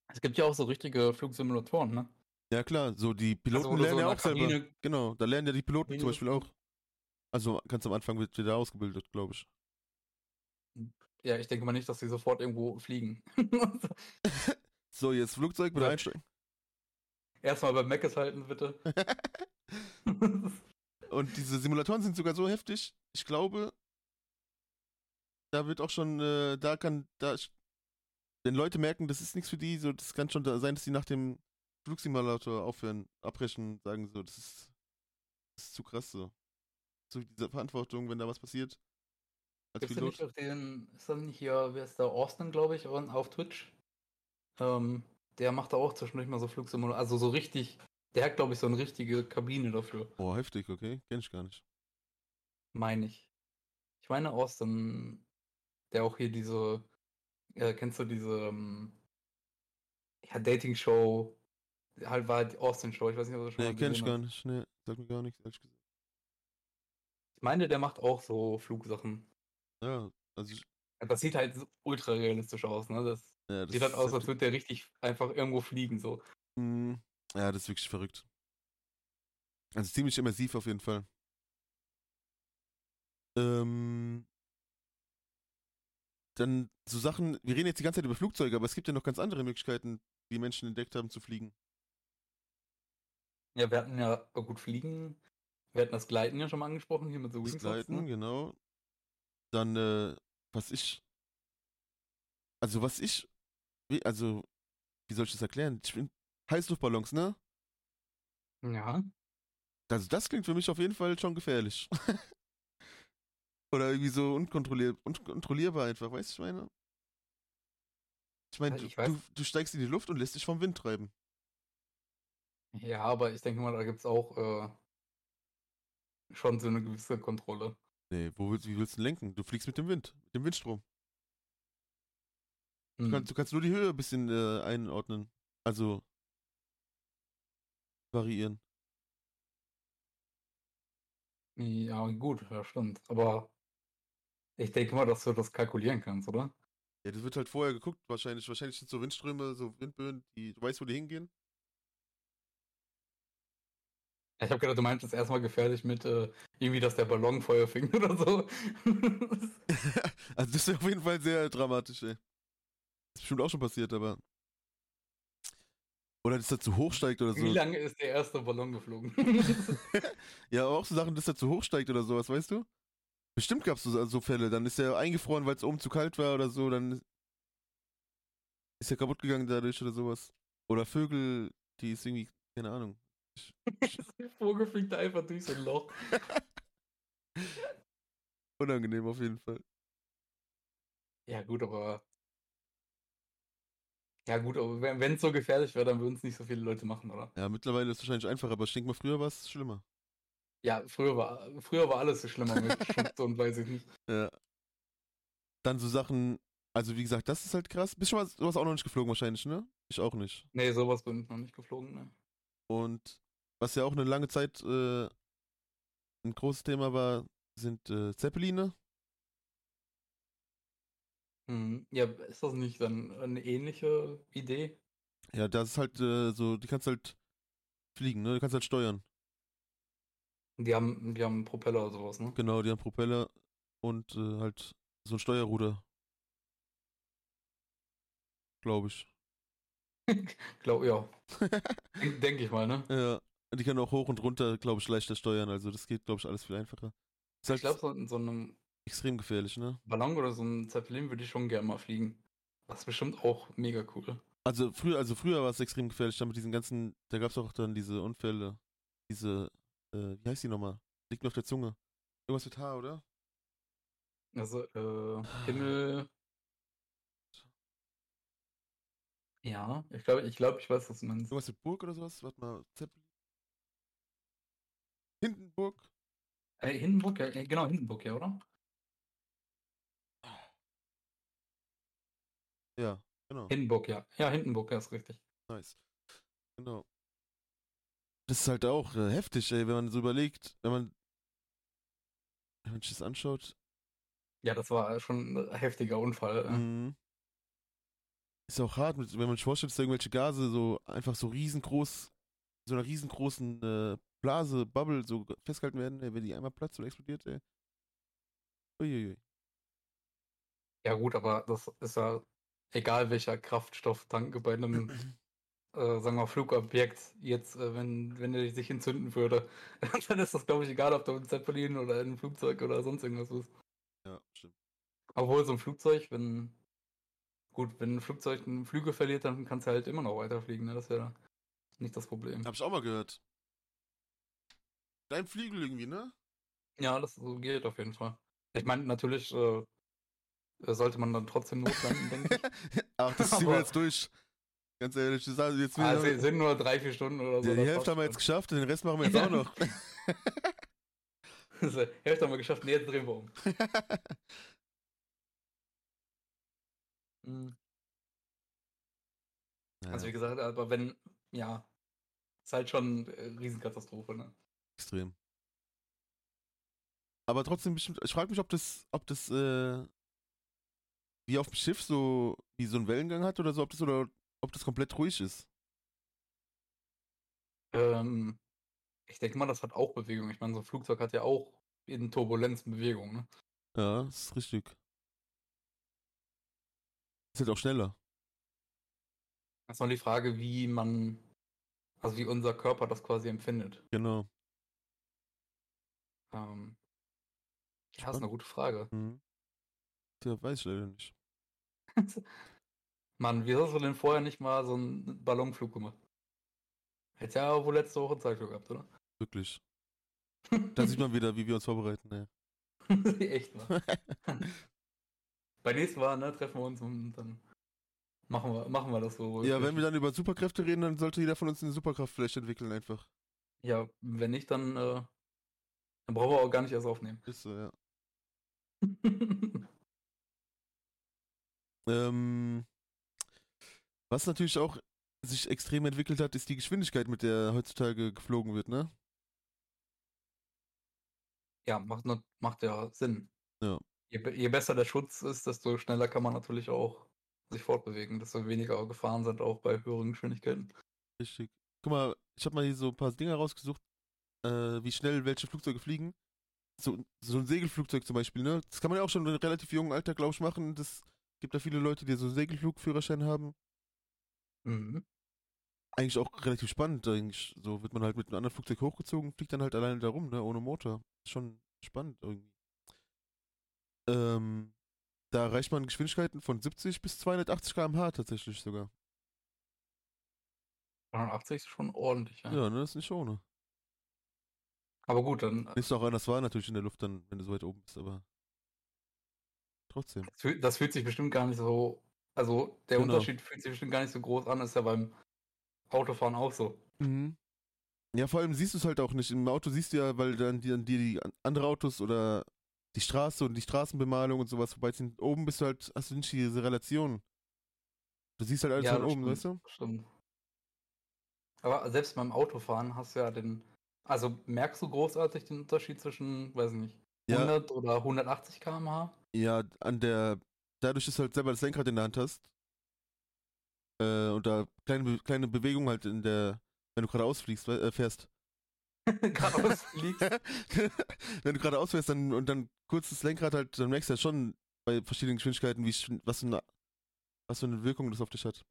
C: Es gibt ja auch so richtige Flugsimulatoren, ne?
B: Ja klar, so die Piloten
C: Also,
B: lernen
C: so
B: ja auch
C: der
B: selber.
C: Kabine-
B: Genau, da lernen ja die Piloten
C: Kabine
B: zum Beispiel auch. Also ganz am Anfang wird wieder ausgebildet, glaube ich.
C: Ja, ich denke mal nicht, dass sie sofort irgendwo fliegen.
B: So, jetzt Flugzeug wieder
C: Ja.
B: einsteigen.
C: Erstmal beim Meckes halten, bitte.
B: Und diese Simulatoren sind sogar so heftig. Ich glaube, da wird auch schon, äh, da kann, da, wenn Leute merken, das ist nichts für die, so, das kann schon da sein, dass die nach dem Flugsimulator aufhören, abbrechen, sagen so, das ist, das ist zu krass so. So diese Verantwortung, wenn da was passiert. Als
C: Gibt's da nicht
B: Pilot.
C: auch den, ist da nicht hier, wer ist da, Austin, glaube ich, auf Twitch? Ähm, der macht da auch zwischendurch mal so Flugsimulatoren, also so richtig, der hat, glaube ich, so eine richtige Kabine dafür,
B: Boah, heftig, okay. Kenn ich gar nicht.
C: meine ich. Ich meine Austin, der auch hier diese, äh, kennst du diese, ähm, ja, Dating-Show, halt war die Austin-Show, ich weiß nicht, ob du das schon
B: Nee,
C: mal
B: kenn ich gar nicht. Nee, sag mir gar nichts, ehrlich gesagt.
C: Ich meine, der macht auch so Flugsachen.
B: Ja, also, ich,
C: Das sieht halt ultra realistisch aus, ne? Das
B: ja, das
C: sieht halt aus, als
B: heftig.
C: würde der richtig einfach irgendwo fliegen, so.
B: Mm, Ja, das ist wirklich verrückt. Also ziemlich immersiv auf jeden Fall. Ähm, dann so Sachen, wir reden jetzt die ganze Zeit über Flugzeuge, aber es gibt ja noch ganz andere Möglichkeiten, die Menschen entdeckt haben zu fliegen.
C: Ja, wir hatten ja oh gut fliegen. Wir hatten das Gleiten ja schon mal angesprochen, hier mit so
B: Das
C: Wingsuits,
B: Gleiten,
C: ne?
B: genau. Dann, äh, was ich, also was ich, also, wie soll ich das erklären? Ich bin, Heißluftballons, ne?
C: Ja.
B: Also das klingt für mich auf jeden Fall schon gefährlich. Oder irgendwie so unkontrollier unkontrollierbar einfach, weißt du, ich meine? Ich meine, du, du, du steigst in die Luft und lässt dich vom Wind treiben.
C: Ja, aber ich denke mal, da gibt es auch äh, schon so eine gewisse Kontrolle.
B: Nee, wo willst, wie willst du lenken? Du fliegst mit dem Wind, mit dem Windstrom. Du, kannst, hm. du kannst nur die Höhe ein bisschen äh, einordnen. Also variieren.
C: Ja, gut, ja, stimmt. Aber ich denke mal, dass du das kalkulieren kannst, oder?
B: Ja, das wird halt vorher geguckt, wahrscheinlich. Wahrscheinlich sind so Windströme, so Windböen, die, du weißt, wo die hingehen.
C: Ich habe gedacht, du meintest erstmal gefährlich mit äh, irgendwie, dass der Ballon Feuer fing oder so.
B: also das ist auf jeden Fall sehr dramatisch, ey. Das ist bestimmt auch schon passiert, aber. Oder dass er zu hoch steigt oder so.
C: Wie lange ist der erste Ballon geflogen?
B: ja, aber auch so Sachen, dass er zu hoch steigt oder sowas, weißt du? Bestimmt gab es so, so, Fälle. Dann ist er eingefroren, weil es oben zu kalt war oder so. Dann ist er kaputt gegangen dadurch oder sowas. Oder Vögel, die ist irgendwie, keine Ahnung.
C: der Vogel fliegt einfach durch so ein Loch.
B: Unangenehm auf jeden Fall.
C: Ja, gut, aber. Ja, gut, aber wenn es so gefährlich wäre, dann würden es nicht so viele Leute machen, oder?
B: Ja, mittlerweile ist es wahrscheinlich einfacher, aber ich denke mal, früher war es schlimmer.
C: Ja, früher war, früher war alles so schlimmer mit Schutz und weiß ich nicht.
B: Ja. Dann so Sachen, also wie gesagt, das ist halt krass. Bist du mal sowas auch noch nicht geflogen wahrscheinlich, ne? Ich auch nicht.
C: Nee, sowas bin ich noch nicht geflogen, ne?
B: Und was ja auch eine lange Zeit äh, ein großes Thema war, sind äh, Zeppeline.
C: Mhm. Ja, ist das nicht dann eine ähnliche Idee?
B: Ja, das ist halt äh, so, die kannst halt fliegen, ne? Du kannst halt steuern.
C: Die haben, die haben Propeller oder sowas, ne?
B: Genau, die haben Propeller und äh, halt so ein Steuerruder. Glaube ich.
C: Glaub, ja. Denke denk ich mal, ne?
B: Ja. Die können auch hoch und runter, glaube ich, leichter steuern. Also das geht, glaube ich, alles viel einfacher.
C: Ist halt ich glaube, so in so einem
B: extrem gefährlich, ne?
C: Ballon oder so ein Zeppelin würde ich schon gerne mal fliegen. Das ist bestimmt auch mega cool.
B: Also früher, also früher war es extrem gefährlich, da mit diesen ganzen, da gab es auch dann diese Unfälle, diese äh, wie heißt die nochmal? Liegt mir auf der Zunge. Irgendwas mit H, oder?
C: Also, äh, Himmel. Ja, ich glaube, ich, glaub, ich weiß, was du meinst.
B: Irgendwas mit Burg oder sowas? Warte mal, Zeppelin. Hindenburg?
C: Äh, Hindenburg, ja, genau, Hindenburg, ja, oder?
B: Ja, genau.
C: Hindenburg, ja. Ja, Hindenburg, ja, ist richtig.
B: Nice. Genau das ist halt auch äh, heftig, ey, wenn man so überlegt, wenn man, wenn man sich das anschaut.
C: Ja, das war schon ein heftiger Unfall. Mhm.
B: Ist auch hart, wenn man sich vorstellt, dass irgendwelche Gase so einfach so riesengroß, so einer riesengroßen äh, Blase, Bubble so festgehalten werden, ey, wenn die einmal platzt oder explodiert, ey. Uiuiui.
C: Ja gut, aber das ist ja egal welcher Kraftstofftank bei einem äh, sagen wir, Flugobjekt jetzt, äh, wenn, wenn er sich entzünden würde, dann ist das, glaube ich, egal, ob du ein Zeppelin oder ein Flugzeug oder sonst irgendwas ist.
B: Ja, stimmt.
C: Obwohl so ein Flugzeug, wenn, gut, wenn ein Flugzeug einen Flüge verliert, dann kannst du halt immer noch weiterfliegen, ne? Das wäre nicht das Problem.
B: Hab ich auch mal gehört. Dein Flügel irgendwie, ne?
C: Ja, das so geht auf jeden Fall. Ich meine, natürlich äh, sollte man dann trotzdem notlanden, denke
B: ich. Ach, das ziehen wir jetzt durch. Ganz ehrlich, das heißt, jetzt
C: also, wir, sind nur drei, vier Stunden oder so.
B: Ja, die Hälfte haben wir jetzt geschafft, den Rest machen wir jetzt auch noch.
C: Die Hälfte haben wir geschafft, nee, jetzt drehen wir um. mhm. naja. Also wie gesagt, aber wenn, ja, ist halt schon eine Riesenkatastrophe, ne?
B: Extrem. Aber trotzdem bestimmt, ich frage mich, ob das, ob das, äh, wie auf dem Schiff so, wie so einen Wellengang hat oder so, ob das oder ob das komplett ruhig ist.
C: Ähm, ich denke mal, das hat auch Bewegung. Ich meine, so ein Flugzeug hat ja auch in Turbulenz Bewegung, ne?
B: Ja, das ist richtig. Ist halt auch schneller.
C: Das ist noch die Frage, wie man, also wie unser Körper das quasi empfindet.
B: Genau.
C: Ähm, ja, ist eine gute Frage. Mhm.
B: Ja, weiß ich leider nicht.
C: Mann, wie hast du denn vorher nicht mal so einen Ballonflug gemacht? Hätte ja wohl letzte Woche Zeit gehabt, oder?
B: Wirklich. da sieht man wieder, wie wir uns vorbereiten, ne?
C: Echt mal. Bei nächstem Mal, ne, treffen wir uns und dann Machen wir, machen wir das so.
B: Ja, wenn wir dann über Superkräfte reden, dann sollte jeder von uns eine Superkraft vielleicht entwickeln einfach.
C: Ja, wenn nicht, dann, äh, dann brauchen wir auch gar nicht erst aufnehmen.
B: Ist so, ja. ähm, was natürlich auch sich extrem entwickelt hat, ist die Geschwindigkeit, mit der heutzutage geflogen wird, ne?
C: Ja, macht, macht ja Sinn.
B: Ja.
C: Je, je besser der Schutz ist, desto schneller kann man natürlich auch sich fortbewegen, desto weniger Gefahren sind auch bei höheren Geschwindigkeiten.
B: Richtig. Guck mal, ich habe mal hier so ein paar Dinge rausgesucht, äh, wie schnell welche Flugzeuge fliegen. So, so ein Segelflugzeug zum Beispiel, ne? Das kann man ja auch schon in relativ jungen Alter, glaube ich, machen. Das gibt da viele Leute, die so einen Segelflugführerschein haben.
C: Mhm.
B: Eigentlich auch relativ spannend, eigentlich. So wird man halt mit einem anderen Flugzeug hochgezogen, fliegt dann halt alleine da rum, ne? Ohne Motor. Ist schon spannend irgendwie. Ähm, da erreicht man Geschwindigkeiten von 70 bis 280 km/h tatsächlich sogar.
C: 180 ist schon ordentlich, ja.
B: Ja, ne? Das ist nicht ohne.
C: Aber gut, dann
B: Ist auch anders war natürlich in der Luft dann, wenn du so weit oben bist, aber trotzdem.
C: das fühlt, das fühlt sich bestimmt gar nicht so. Also der
B: Genau.
C: Unterschied fühlt sich bestimmt gar nicht so groß an, ist ja beim Autofahren auch so.
B: Mhm. Ja, vor allem siehst du es halt auch nicht. Im Auto siehst du ja, weil dann die, dann die, die an- andere Autos oder die Straße und die Straßenbemalung und sowas vorbeiziehen. Oben bist du halt, hast du nicht diese Relation. Du siehst halt alles
C: Ja,
B: von oben,
C: stimmt,
B: weißt du?
C: Stimmt. Aber selbst beim Autofahren hast du ja den. Also merkst du großartig den Unterschied zwischen, weiß ich nicht,
B: Ja.
C: 100 oder 180 km/h?
B: Ja, an der, dadurch, dass du halt selber das Lenkrad in der Hand hast, äh, und da kleine, kleine Bewegungen halt in der, wenn du geradeaus fliegst, äh, fährst.
C: Geradeaus fliegst.
B: wenn du gerade ausfährst dann, und dann kurz das Lenkrad halt, dann merkst du ja schon bei verschiedenen Geschwindigkeiten, wie, was, für eine, was für eine Wirkung das auf dich hat.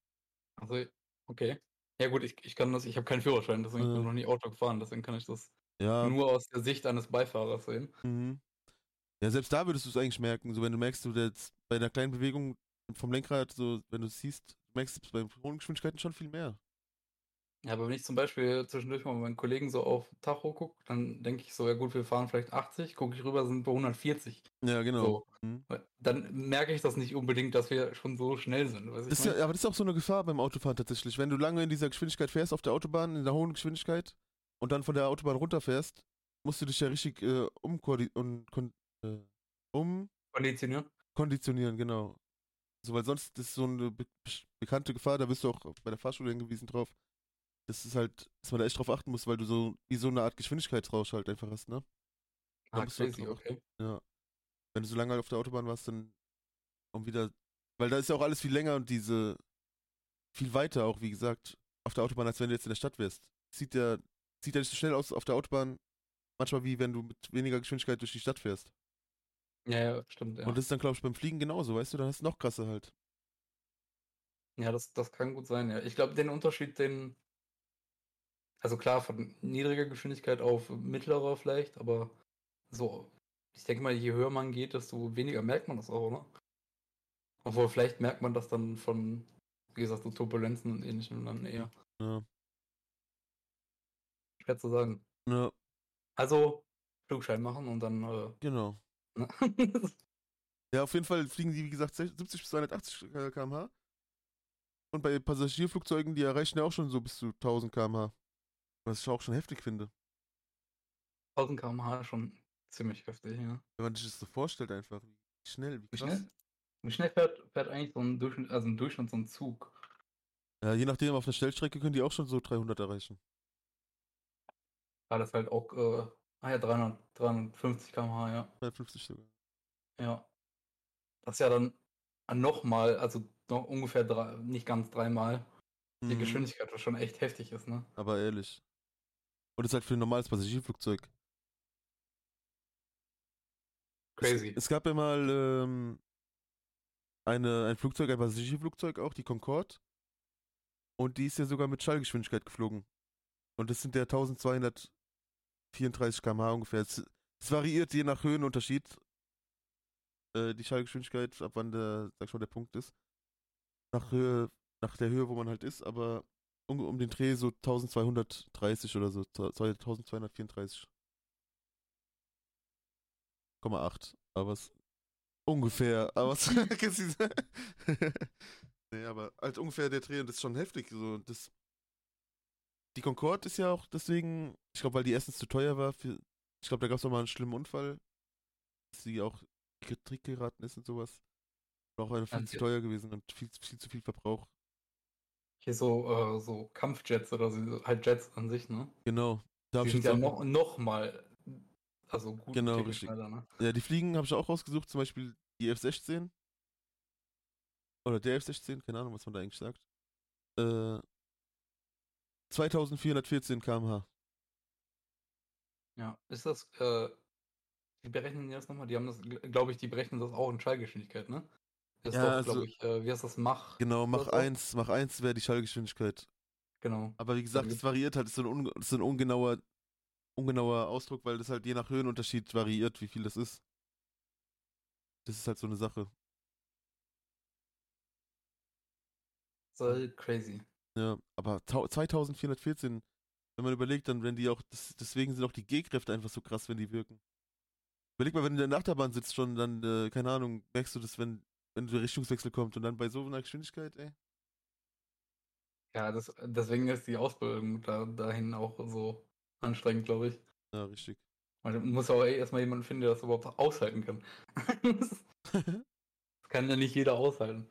C: Also, okay. Ja gut, ich, ich kann das, ich habe keinen Führerschein, deswegen bin
B: Ja.
C: ich noch nie Auto gefahren, deswegen kann ich das
B: Ja,
C: nur aus der Sicht eines Beifahrers sehen.
B: mhm. ja, selbst da würdest du es eigentlich merken, so wenn du merkst, du jetzt bei einer kleinen Bewegung vom Lenkrad, so wenn du es siehst, merkst du es bei hohen Geschwindigkeiten schon viel mehr.
C: Ja, aber wenn ich zum Beispiel zwischendurch mal mit meinen Kollegen so auf Tacho gucke, dann denke ich so, ja gut, wir fahren vielleicht 80, gucke ich rüber, sind bei 140.
B: Ja, genau.
C: So.
B: Mhm.
C: Dann merke ich das nicht unbedingt, dass wir schon so schnell sind.
B: Das ja, aber das ist auch so eine Gefahr beim Autofahren tatsächlich. Wenn du lange in dieser Geschwindigkeit fährst, auf der Autobahn, in der hohen Geschwindigkeit, und dann von der Autobahn runterfährst, musst du dich ja richtig äh, und kon äh,
C: Konditionieren?
B: Umkonditionieren, genau. So, weil sonst ist so eine be bekannte Gefahr, da wirst du auch bei der Fahrschule hingewiesen drauf. Das ist halt, dass man da echt drauf achten muss, weil du so wie so eine Art Geschwindigkeitsrausch halt einfach hast, ne? Da
C: Ah,
B: halt
C: crazy,
B: drauf
C: okay.
B: Ja. Wenn du so lange auf der Autobahn warst, dann um wieder. Weil da ist ja auch alles viel länger und diese. viel weiter auch, wie gesagt, auf der Autobahn, als wenn du jetzt in der Stadt wärst. Sieht ja, sieht ja nicht so schnell aus auf der Autobahn, manchmal wie wenn du mit weniger Geschwindigkeit durch die Stadt fährst.
C: Ja, ja, stimmt, ja.
B: Und das ist dann, glaube ich, beim Fliegen genauso, weißt du, dann hast du noch krasser halt.
C: Ja, das, das kann gut sein, ja. Ich glaube, den Unterschied, den. Also klar, von niedriger Geschwindigkeit auf mittlerer vielleicht, aber so, ich denke mal, je höher man geht, desto weniger merkt man das auch, oder? Obwohl, vielleicht merkt man das dann von, wie gesagt, so Turbulenzen und ähnlichem dann eher.
B: Ja.
C: Schwer zu sagen.
B: Ja,
C: Also, Flugschein machen und dann. Äh,
B: genau. Ja, auf jeden Fall fliegen die, wie gesagt, 70 bis 280 km/h. Und bei Passagierflugzeugen, die erreichen ja auch schon so bis zu 1000 km/h. Was ich auch schon heftig finde.
C: 1000 km/h schon ziemlich heftig, ja.
B: Wenn man sich das so vorstellt einfach, wie schnell, wie
C: Wie schnell, wie schnell fährt, fährt eigentlich so ein Durchschnitt, also im Durchschnitt so ein Zug?
B: Ja, je nachdem, auf einer Stellstrecke können die auch schon so 300 erreichen.
C: War das halt auch, äh, ah ja, 300, 350 km/h, ja.
B: 250 sogar.
C: Ja. Das ist ja dann nochmal, also noch ungefähr drei, nicht ganz dreimal die
B: Mhm.
C: Geschwindigkeit, was schon echt heftig ist, ne?
B: Aber ehrlich. Und das ist halt für ein normales Passagierflugzeug.
C: Crazy.
B: Es, es gab ja mal ähm, eine, ein Flugzeug, ein Passagierflugzeug auch, die Concorde. Und die ist ja sogar mit Schallgeschwindigkeit geflogen. Und das sind ja 1234 km/h ungefähr. Es, es variiert je nach Höhenunterschied. Äh, die Schallgeschwindigkeit, ab wann der, sag ich mal, der Punkt ist. Nach Höhe, nach der Höhe, wo man halt ist, aber um, um den Dreh so 1230 oder so. 1234,8. Aber es ungefähr, aber es Nee, aber halt ungefähr der Dreh, das ist schon heftig. So, das, die Concorde ist ja auch deswegen, ich glaube, weil die erstens zu teuer war. Für, ich glaube, da gab es noch mal einen schlimmen Unfall, dass sie auch Krieg geraten ist und sowas. War auch eine viel zu teuer gewesen und viel, viel zu viel Verbrauch.
C: Hier so, äh, so Kampfjets oder so, halt Jets an sich, ne?
B: Genau.
C: Da habe ich ja noch, noch mal, also
B: gut. Genau, richtig. Schneller, ne? Ja, die Fliegen habe ich auch rausgesucht, zum Beispiel die F-16. Oder der F-16, keine Ahnung, was man da eigentlich sagt. Äh, 2414 km/h.
C: Ja, ist das, äh, wie berechnen die das nochmal? Die haben das, glaube ich, die berechnen das auch in Schallgeschwindigkeit, ne?
B: Ist ja, doch, also, glaube ich,
C: äh, wie heißt das, Mach?
B: Genau, Mach 1, Mach 1 wäre die Schallgeschwindigkeit.
C: Genau.
B: Aber wie gesagt, es variiert halt, es ist so ein, ist so ein ungenauer, ungenauer Ausdruck, weil das halt je nach Höhenunterschied variiert, wie viel das ist. Das ist halt so eine Sache.
C: So crazy.
B: Ja, aber 2414, wenn man überlegt, dann wenn die auch, das, deswegen sind auch die G-Kräfte einfach so krass, wenn die wirken. Überleg mal, wenn du in der Nachterbahn sitzt schon, dann, äh, keine Ahnung, merkst du das, wenn, wenn der Richtungswechsel kommt und dann bei so einer Geschwindigkeit, ey.
C: Ja, das, deswegen ist die Ausbildung da, dahin auch so anstrengend, glaube ich.
B: Ja, richtig.
C: Du musst auch erstmal jemanden finden, der das überhaupt aushalten kann. das kann ja nicht jeder aushalten.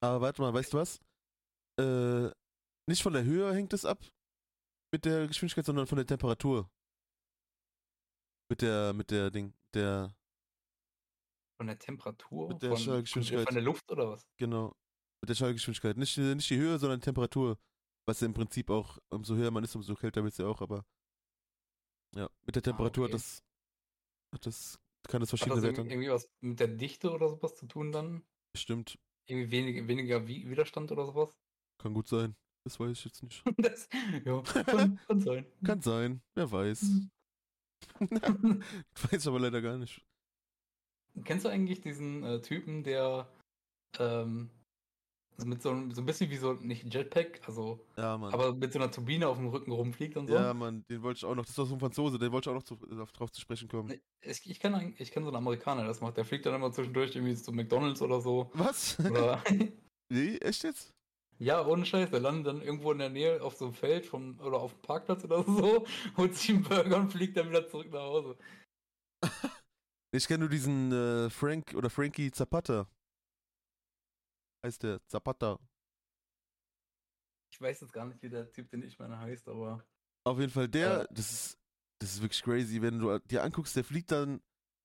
B: Aber warte mal, weißt du was? Äh, nicht von der Höhe hängt es ab mit der Geschwindigkeit, sondern von der Temperatur. Mit der, mit der Ding, der.
C: Von der Temperatur?
B: Mit der
C: von,
B: Schallgeschwindigkeit.
C: Von der Luft oder was?
B: Genau. Mit der Schallgeschwindigkeit. Nicht, nicht die Höhe, sondern die Temperatur. Was ja im Prinzip auch, umso höher man ist, umso kälter wird es ja auch, aber. Ja, mit der ah, Temperatur ah, okay. das, das kann das verschiedene Werte.
C: Hat das irgendwie was mit der Dichte oder sowas zu tun dann?
B: Stimmt.
C: Irgendwie wenig, weniger Widerstand oder sowas?
B: Kann gut sein. Das weiß ich jetzt nicht.
C: das, ja, kann, kann sein.
B: Kann sein, wer weiß. Mhm. weiß aber leider gar nicht.
C: Kennst du eigentlich diesen äh, Typen, der ähm, also mit so, so ein bisschen wie so, nicht Jetpack, also,
B: ja,
C: aber mit so einer Turbine auf dem Rücken rumfliegt und so?
B: Ja, Mann, den wollte ich auch noch, das war so ein Franzose, den wollte ich auch noch zu, drauf zu sprechen kommen.
C: Ich, ich kenne ich kenn so einen Amerikaner, der das macht, der fliegt dann immer zwischendurch irgendwie zu McDonalds oder so.
B: Was?
C: Oder
B: nee, echt jetzt?
C: Ja, ohne Scheiß, der landet dann irgendwo in der Nähe auf so einem Feld vom, oder auf dem Parkplatz oder so, holt sich einen Burger und fliegt dann wieder zurück nach Hause.
B: ich kenne nur diesen äh, Frank oder Frankie Zapata. Heißt der Zapata.
C: Ich weiß jetzt gar nicht, wie der Typ, den ich meine, heißt, aber.
B: Auf jeden Fall, der, äh, das ist, das ist wirklich crazy, wenn du dir anguckst, der fliegt dann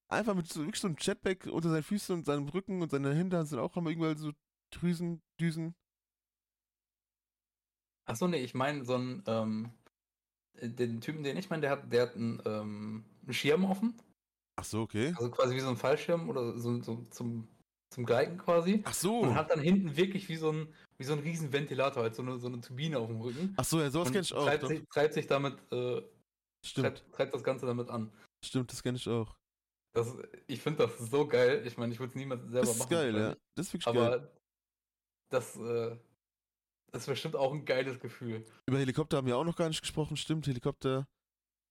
B: einfach mit so, wirklich so einem Jetpack unter seinen Füßen und seinem Rücken und seine Hände sind auch immer irgendwann so Drüsen, Düsen.
C: Achso, nee, ich meine so einen, ähm, den Typen, den ich meine, der hat, der hat einen, ähm, einen Schirm offen.
B: Ach so, okay.
C: Also quasi wie so ein Fallschirm oder so, so zum, zum Gleiten quasi.
B: Ach so.
C: Und hat dann hinten wirklich wie so ein, wie so ein riesen Ventilator, halt so eine, so eine Turbine auf dem Rücken.
B: Ach so, ja, sowas kenne ich auch.
C: Treibt sich, treibt sich, damit, äh,
B: Stimmt.
C: Treibt, treibt, das Ganze damit an.
B: Stimmt, das kenne ich auch.
C: Das, ich finde das so geil. Ich meine, ich würde es niemals selber machen.
B: Das ist geil, ja. Das ist wirklich
C: aber
B: geil. Aber
C: das, äh, das ist bestimmt auch ein geiles Gefühl.
B: Über Helikopter haben wir auch noch gar nicht gesprochen. Stimmt, Helikopter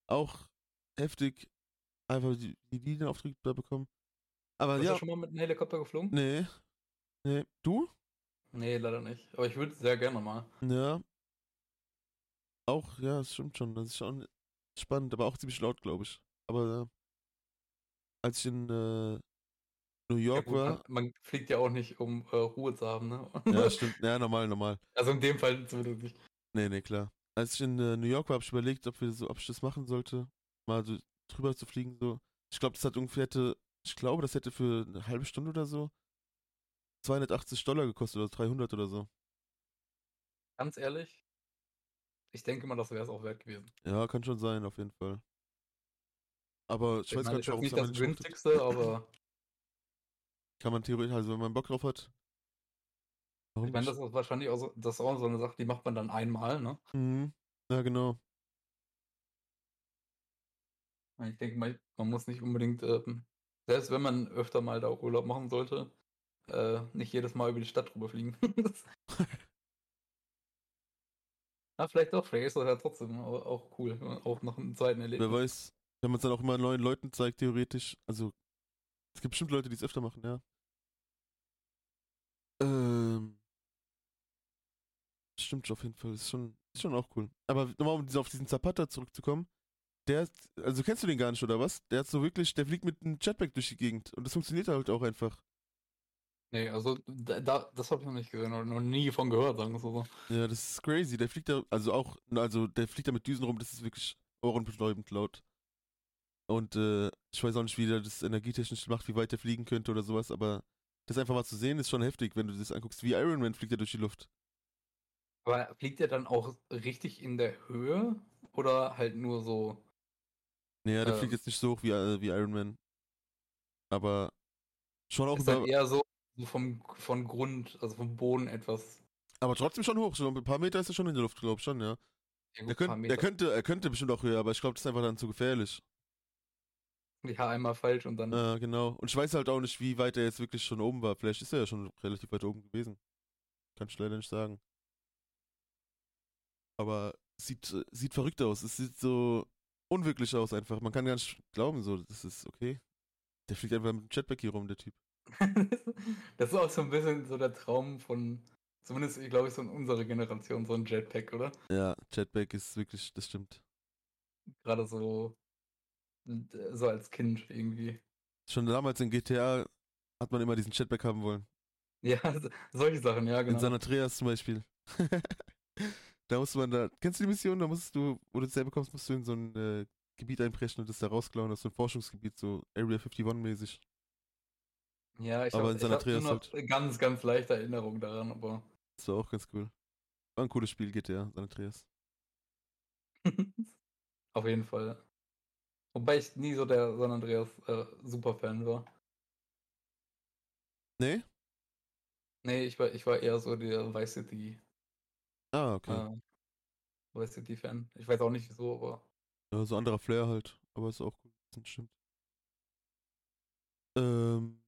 B: auch heftig. Einfach die, die Linienauftrieb da bekommen. Aber
C: Hast
B: ja.
C: du schon mal mit einem Helikopter geflogen?
B: Nee. Nee. Du?
C: Nee, leider nicht. Aber ich würde sehr gerne mal.
B: Ja. Auch, ja, das stimmt schon. Das ist schon spannend, aber auch ziemlich laut, glaube ich. Aber äh, als ich in äh, New York ja, gut, war.
C: Man, man, fliegt ja auch nicht, um äh, Ruhe zu haben, ne?
B: Ja, stimmt. Ja, normal, normal.
C: Also in dem Fall zumindest nicht.
B: Nee, nee, klar. Als ich in äh, New York war, habe ich überlegt, ob, wir so, ob ich das machen sollte, mal so drüber zu fliegen. So. Ich glaube, das hat ungefähr hätte, ich glaube, das hätte für eine halbe Stunde oder so 280 Dollar gekostet oder 300 oder so.
C: Ganz ehrlich, ich denke mal, das wäre es auch wert gewesen.
B: Ja, kann schon sein, auf jeden Fall. Aber ich, ich weiß
C: meine,
B: gar nicht, warum
C: es nicht das günstigste, aber
B: kann man theoretisch, also wenn man Bock drauf hat.
C: Warum ich meine, das ist wahrscheinlich auch so, das ist auch so eine Sache, die macht man dann einmal, ne?
B: Mhm. Ja, genau.
C: Ich denke mal, man muss nicht unbedingt, ähm, selbst wenn man öfter mal da Urlaub machen sollte, äh, nicht jedes Mal über die Stadt rüberfliegen. ja, vielleicht doch, vielleicht ist das ja trotzdem auch cool, auch noch einen zweiten Erlebnis.
B: Wer weiß, wenn man es dann auch immer neuen Leuten zeigt, theoretisch, also es gibt bestimmt Leute, die es öfter machen, ja. Ähm. Stimmt auf jeden Fall. Ist schon, ist schon auch cool. Aber nochmal, um auf diesen Zapata zurückzukommen. Der, also kennst du den gar nicht, oder was? Der hat so wirklich, der fliegt mit einem Jetpack durch die Gegend. Und das funktioniert halt auch einfach.
C: Nee, also da, das habe ich noch nicht gesehen oder noch nie von gehört, sagen wir so.
B: Ja, das ist crazy. Der fliegt da, also auch, also der fliegt da mit Düsen rum, das ist wirklich ohrenbetäubend laut. Und äh, ich weiß auch nicht, wie der das energietechnisch macht, wie weit der fliegen könnte oder sowas, aber das einfach mal zu sehen, ist schon heftig, wenn du das anguckst. Wie Iron Man fliegt er durch die Luft.
C: Aber fliegt er dann auch richtig in der Höhe oder halt nur so?
B: Naja, der ähm, fliegt jetzt nicht so hoch wie, äh, wie Iron Man. Aber schon auch
C: ist über. eher so vom, von Grund, also vom Boden etwas.
B: Aber trotzdem schon hoch, schon ein paar Meter ist er schon in der Luft, glaube ich schon, ja. ja gut, er, könnt, er, könnte, er könnte bestimmt auch höher, aber ich glaube, das ist einfach dann zu gefährlich.
C: Ja, einmal falsch und dann.
B: Ja, genau. Und ich weiß halt auch nicht, wie weit er jetzt wirklich schon oben war. Vielleicht ist er ja schon relativ weit oben gewesen. Kann ich leider nicht sagen. Aber sieht, sieht verrückt aus. Es sieht so unwirklich aus einfach. Man kann gar nicht glauben, so, das ist okay. Der fliegt einfach mit dem Jetpack hier rum, der Typ.
C: das ist auch so ein bisschen so der Traum von, zumindest, ich glaube, so in unserer Generation, so ein Jetpack, oder?
B: Ja, Jetpack ist wirklich, das stimmt.
C: Gerade so, so als Kind irgendwie.
B: Schon damals in GTA hat man immer diesen Jetpack haben wollen.
C: Ja, solche Sachen, ja, genau.
B: In San Andreas zum Beispiel. da musste man da, kennst du die Mission? Da musst du, wo du es selber kommst, musst du in so ein äh, Gebiet einbrechen und das da rausklauen, das ist so ein Forschungsgebiet, so Area 51 mäßig.
C: Ja, ich habe hab halt. ganz, ganz leichte Erinnerung daran, aber.
B: Das war auch ganz cool. War ein cooles Spiel, GTA, San Andreas.
C: Auf jeden Fall. Wobei ich nie so der San Andreas äh, Superfan war.
B: Nee?
C: Nee, ich war, ich war eher so der Vice City.
B: Ah, okay.
C: Äh, Vice City Fan. Ich weiß auch nicht wieso, aber.
B: Ja, so anderer Flair halt. Aber ist auch gut, das stimmt. Ähm,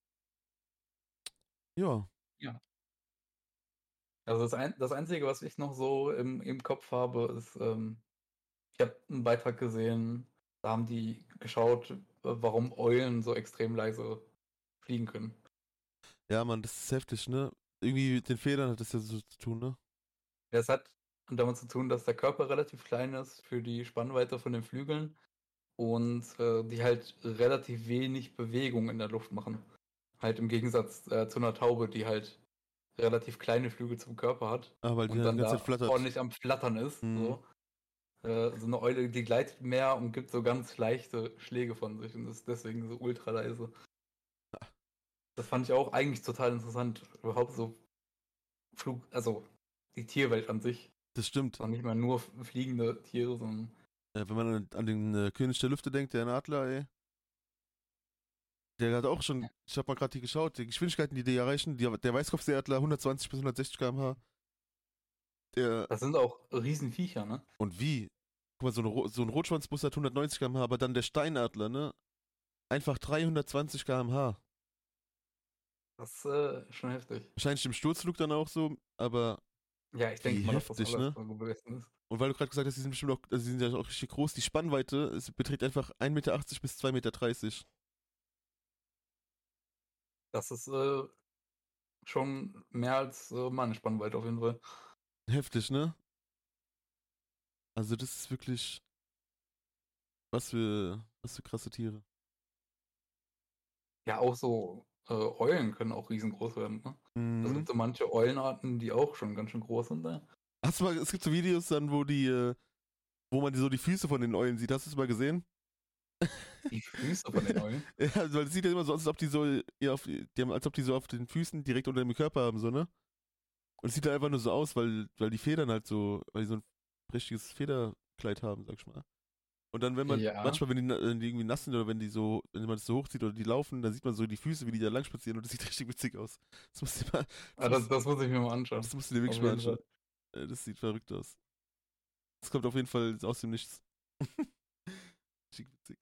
B: ja.
C: Ja. Also das, ein, das Einzige, was ich noch so im, im Kopf habe, ist, ähm, ich habe einen Beitrag gesehen, da haben die geschaut, warum Eulen so extrem leise fliegen können.
B: Ja, Mann, das ist heftig, ne? Irgendwie mit den Federn hat das ja so zu tun, ne?
C: Das hat damit zu tun, dass der Körper relativ klein ist für die Spannweite von den Flügeln und äh, die halt relativ wenig Bewegung in der Luft machen. Halt im Gegensatz äh, zu einer Taube, die halt relativ kleine Flügel zum Körper hat.
B: Ah, weil die
C: und
B: dann
C: da
B: flattert.
C: ordentlich am Flattern ist. Mhm. So. Äh, so eine Eule, die gleitet mehr und gibt so ganz leichte Schläge von sich und ist deswegen so ultra leise. Das fand ich auch eigentlich total interessant. Überhaupt so Flug, also die Tierwelt an sich.
B: Das stimmt.
C: Und nicht mal nur fliegende Tiere, sondern.
B: Ja, wenn man an den äh, König der Lüfte denkt, der Adler, ey. Der hat auch schon, ich habe mal gerade hier geschaut, die Geschwindigkeiten, die die erreichen, die, der Weißkopfseeadler 120 bis 160 km/h.
C: Der, das sind auch Riesenviecher, ne?
B: Und wie? Guck mal, so, eine, so ein Rotschwanzbus hat 190 km/h, aber dann der Steinadler, ne? Einfach 320 km/h.
C: Das ist äh, schon heftig.
B: Wahrscheinlich im Sturzflug dann auch so, aber.
C: Ja, ich denke mal, heftig, dass das
B: ne? ist. Und weil du gerade gesagt hast, die sind bestimmt auch, also die sind ja auch richtig groß, die Spannweite es beträgt einfach 1,80 Meter bis 2,30 Meter.
C: Das ist äh, schon mehr als äh, meine Spannweite auf jeden Fall.
B: Heftig, ne? Also das ist wirklich was für was für krasse Tiere.
C: Ja, auch so äh, Eulen können auch riesengroß werden, ne? Mhm. Es gibt so manche Eulenarten, die auch schon ganz schön groß sind. Ne?
B: Hast du mal, es gibt so Videos dann, wo die, äh, wo man so die Füße von den Eulen sieht. Hast du es mal gesehen?
C: Die Füße von den Eulen?
B: ja, weil es sieht ja immer so aus, als ob die so, ja, auf, die haben, als ob die so auf den Füßen direkt unter dem Körper haben, so, ne? Und es sieht halt einfach nur so aus, weil, weil die Federn halt so, weil die so ein richtiges Federkleid haben, sag ich mal. Und dann, wenn man, ja. manchmal, wenn die, wenn die, irgendwie nass sind oder wenn die so, wenn man das so hochzieht oder die laufen, dann sieht man so die Füße, wie die da lang spazieren und das sieht richtig witzig aus. Das
C: musst du mal. Das, ah, das, das muss ich mir mal anschauen.
B: Das musst du dir wirklich mal anschauen. Fall. Das sieht verrückt aus. Das kommt auf jeden Fall aus dem Nichts.
C: richtig witzig.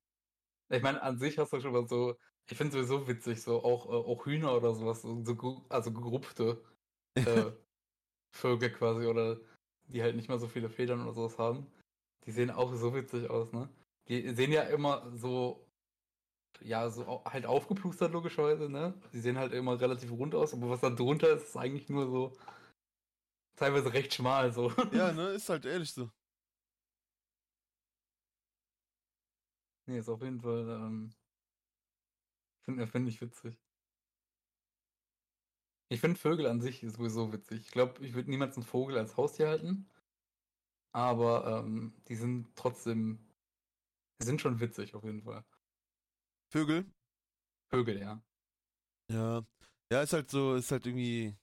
C: Ich meine, an sich hast du schon mal so, ich finde es sowieso witzig, so auch, äh, auch Hühner oder sowas, so, also gerupfte äh, Vögel quasi oder die halt nicht mehr so viele Federn oder sowas haben. Die sehen auch so witzig aus, ne? Die sehen ja immer so ja, so halt aufgeplustert logischerweise, ne? Die sehen halt immer relativ rund aus, aber was da drunter ist, ist eigentlich nur so teilweise recht schmal so.
B: Ja, ne, ist halt ehrlich so.
C: Nee, ist auf jeden Fall, ähm, finde find ich witzig. Ich finde Vögel an sich sowieso witzig. Ich glaube, ich würde niemals einen Vogel als Haustier halten. Aber ähm, die sind trotzdem, die sind schon witzig auf jeden Fall.
B: Vögel?
C: Vögel, ja.
B: Ja. Ja, ist halt so, ist halt irgendwie.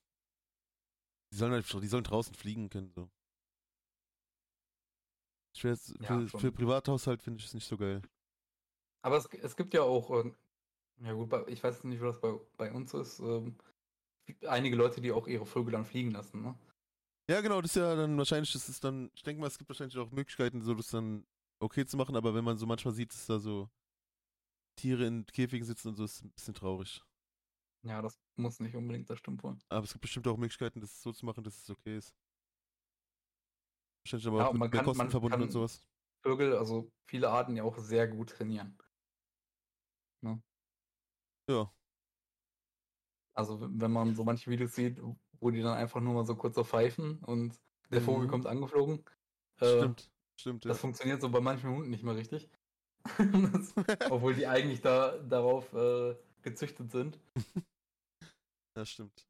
B: Die sollen halt, die sollen draußen fliegen können, so. Schwer, für, ja, für Privathaushalt finde ich es nicht so geil.
C: Aber es, es gibt ja auch, äh, ja gut, ich weiß nicht, wie das bei, bei uns ist, ähm, einige Leute, die auch ihre Vögel dann fliegen lassen, ne?
B: Ja, genau, das ist ja dann wahrscheinlich, das ist dann, ich denke mal, es gibt wahrscheinlich auch Möglichkeiten, so das dann okay zu machen, aber wenn man so manchmal sieht, dass da so Tiere in Käfigen sitzen und so, ist es ein bisschen traurig.
C: Ja, das muss nicht unbedingt, das stimmt wohl.
B: Aber es gibt bestimmt auch Möglichkeiten, das so zu machen, dass es okay ist. Wahrscheinlich aber
C: ja,
B: auch mit
C: mehr
B: kann, Kosten verbunden und sowas.
C: Vögel, also viele Arten ja auch sehr gut trainieren. Ne?
B: Ja.
C: Also wenn man so manche Videos sieht, wo die dann einfach nur mal so kurz auf pfeifen und der Vogel mhm. kommt angeflogen.
B: Äh, stimmt, äh, stimmt.
C: Das ja. funktioniert so bei manchen Hunden nicht mehr richtig. das, obwohl die eigentlich da darauf äh, gezüchtet sind.
B: Das stimmt.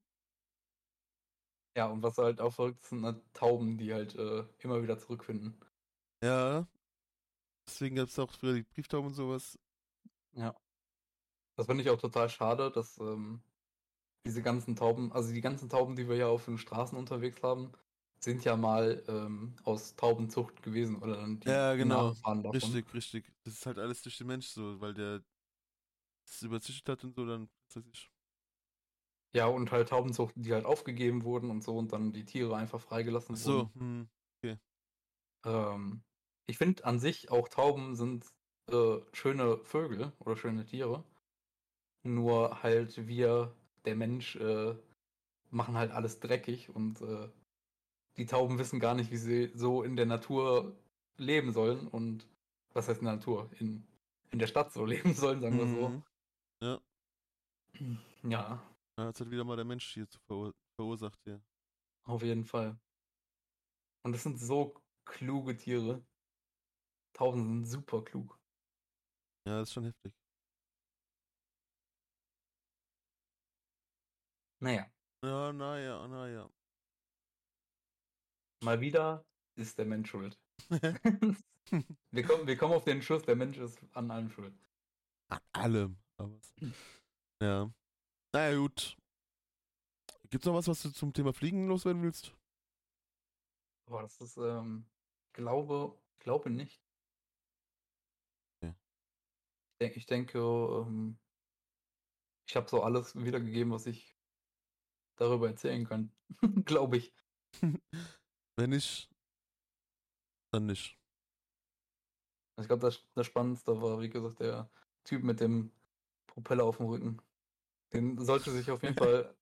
C: Ja, und was halt auch verrückt sind halt Tauben, die halt äh, immer wieder zurückfinden.
B: Ja. Deswegen gab es auch früher die Brieftauben und sowas.
C: Ja. Das finde ich auch total schade, dass ähm, diese ganzen Tauben, also die ganzen Tauben, die wir ja auf den Straßen unterwegs haben, sind ja mal ähm, aus Taubenzucht gewesen oder dann
B: die ja, genau. Nachfahren davon. Richtig, richtig. Das ist halt alles durch den Mensch so, weil der es überzüchtet hat und so, dann ich.
C: Ja, und halt Taubenzucht, die halt aufgegeben wurden und so und dann die Tiere einfach freigelassen
B: so, wurden. Hm, okay.
C: Ähm, ich finde an sich auch Tauben sind äh, schöne Vögel oder schöne Tiere. Nur halt wir der Mensch äh, machen halt alles dreckig und äh, die Tauben wissen gar nicht, wie sie so in der Natur leben sollen und was heißt in der Natur? In, in der Stadt so leben sollen, sagen wir so.
B: Mhm. Ja.
C: Ja.
B: Ja, jetzt hat wieder mal der Mensch hier zu verur verursacht hier.
C: Auf jeden Fall. Und das sind so kluge Tiere. Tauben sind super klug.
B: Ja, das ist schon heftig.
C: Naja.
B: Ja, naja, naja.
C: Mal wieder ist der Mensch schuld. wir, kommen, wir kommen auf den Schuss, der Mensch ist an allem schuld.
B: An allem. Ja. Naja, gut. Gibt's noch was, was du zum Thema Fliegen loswerden willst?
C: Boah, das ist, ähm, glaube, glaube nicht.
B: Okay.
C: Ich, denk, ich denke, ähm, ich habe so alles wiedergegeben, was ich darüber erzählen kann. Glaube ich.
B: Wenn nicht, dann nicht.
C: Ich glaube, das, das Spannendste war, wie gesagt, der Typ mit dem Propeller auf dem Rücken. Den sollte sich auf jeden Fall.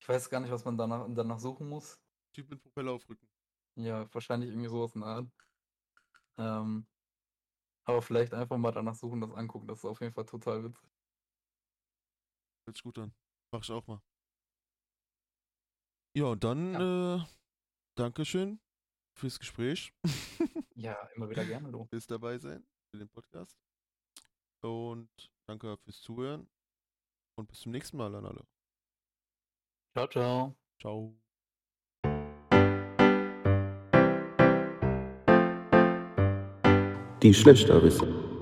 C: Ich weiß gar nicht, was man danach, danach suchen muss.
B: Typ mit Propeller auf Rücken.
C: Ja, wahrscheinlich irgendwie sowas in der Art. Ähm, aber vielleicht einfach mal danach suchen, das angucken. Das ist auf jeden Fall total witzig.
B: Hört sich gut an. Mach ich auch mal. Ja, und dann ja. Äh, Dankeschön fürs Gespräch.
C: ja, immer wieder gerne, du.
B: Fürs dabei sein für den Podcast. Und danke fürs Zuhören. Und bis zum nächsten Mal an alle.
C: Ciao, ciao.
B: Ciao.
A: Die Schlechterbisse.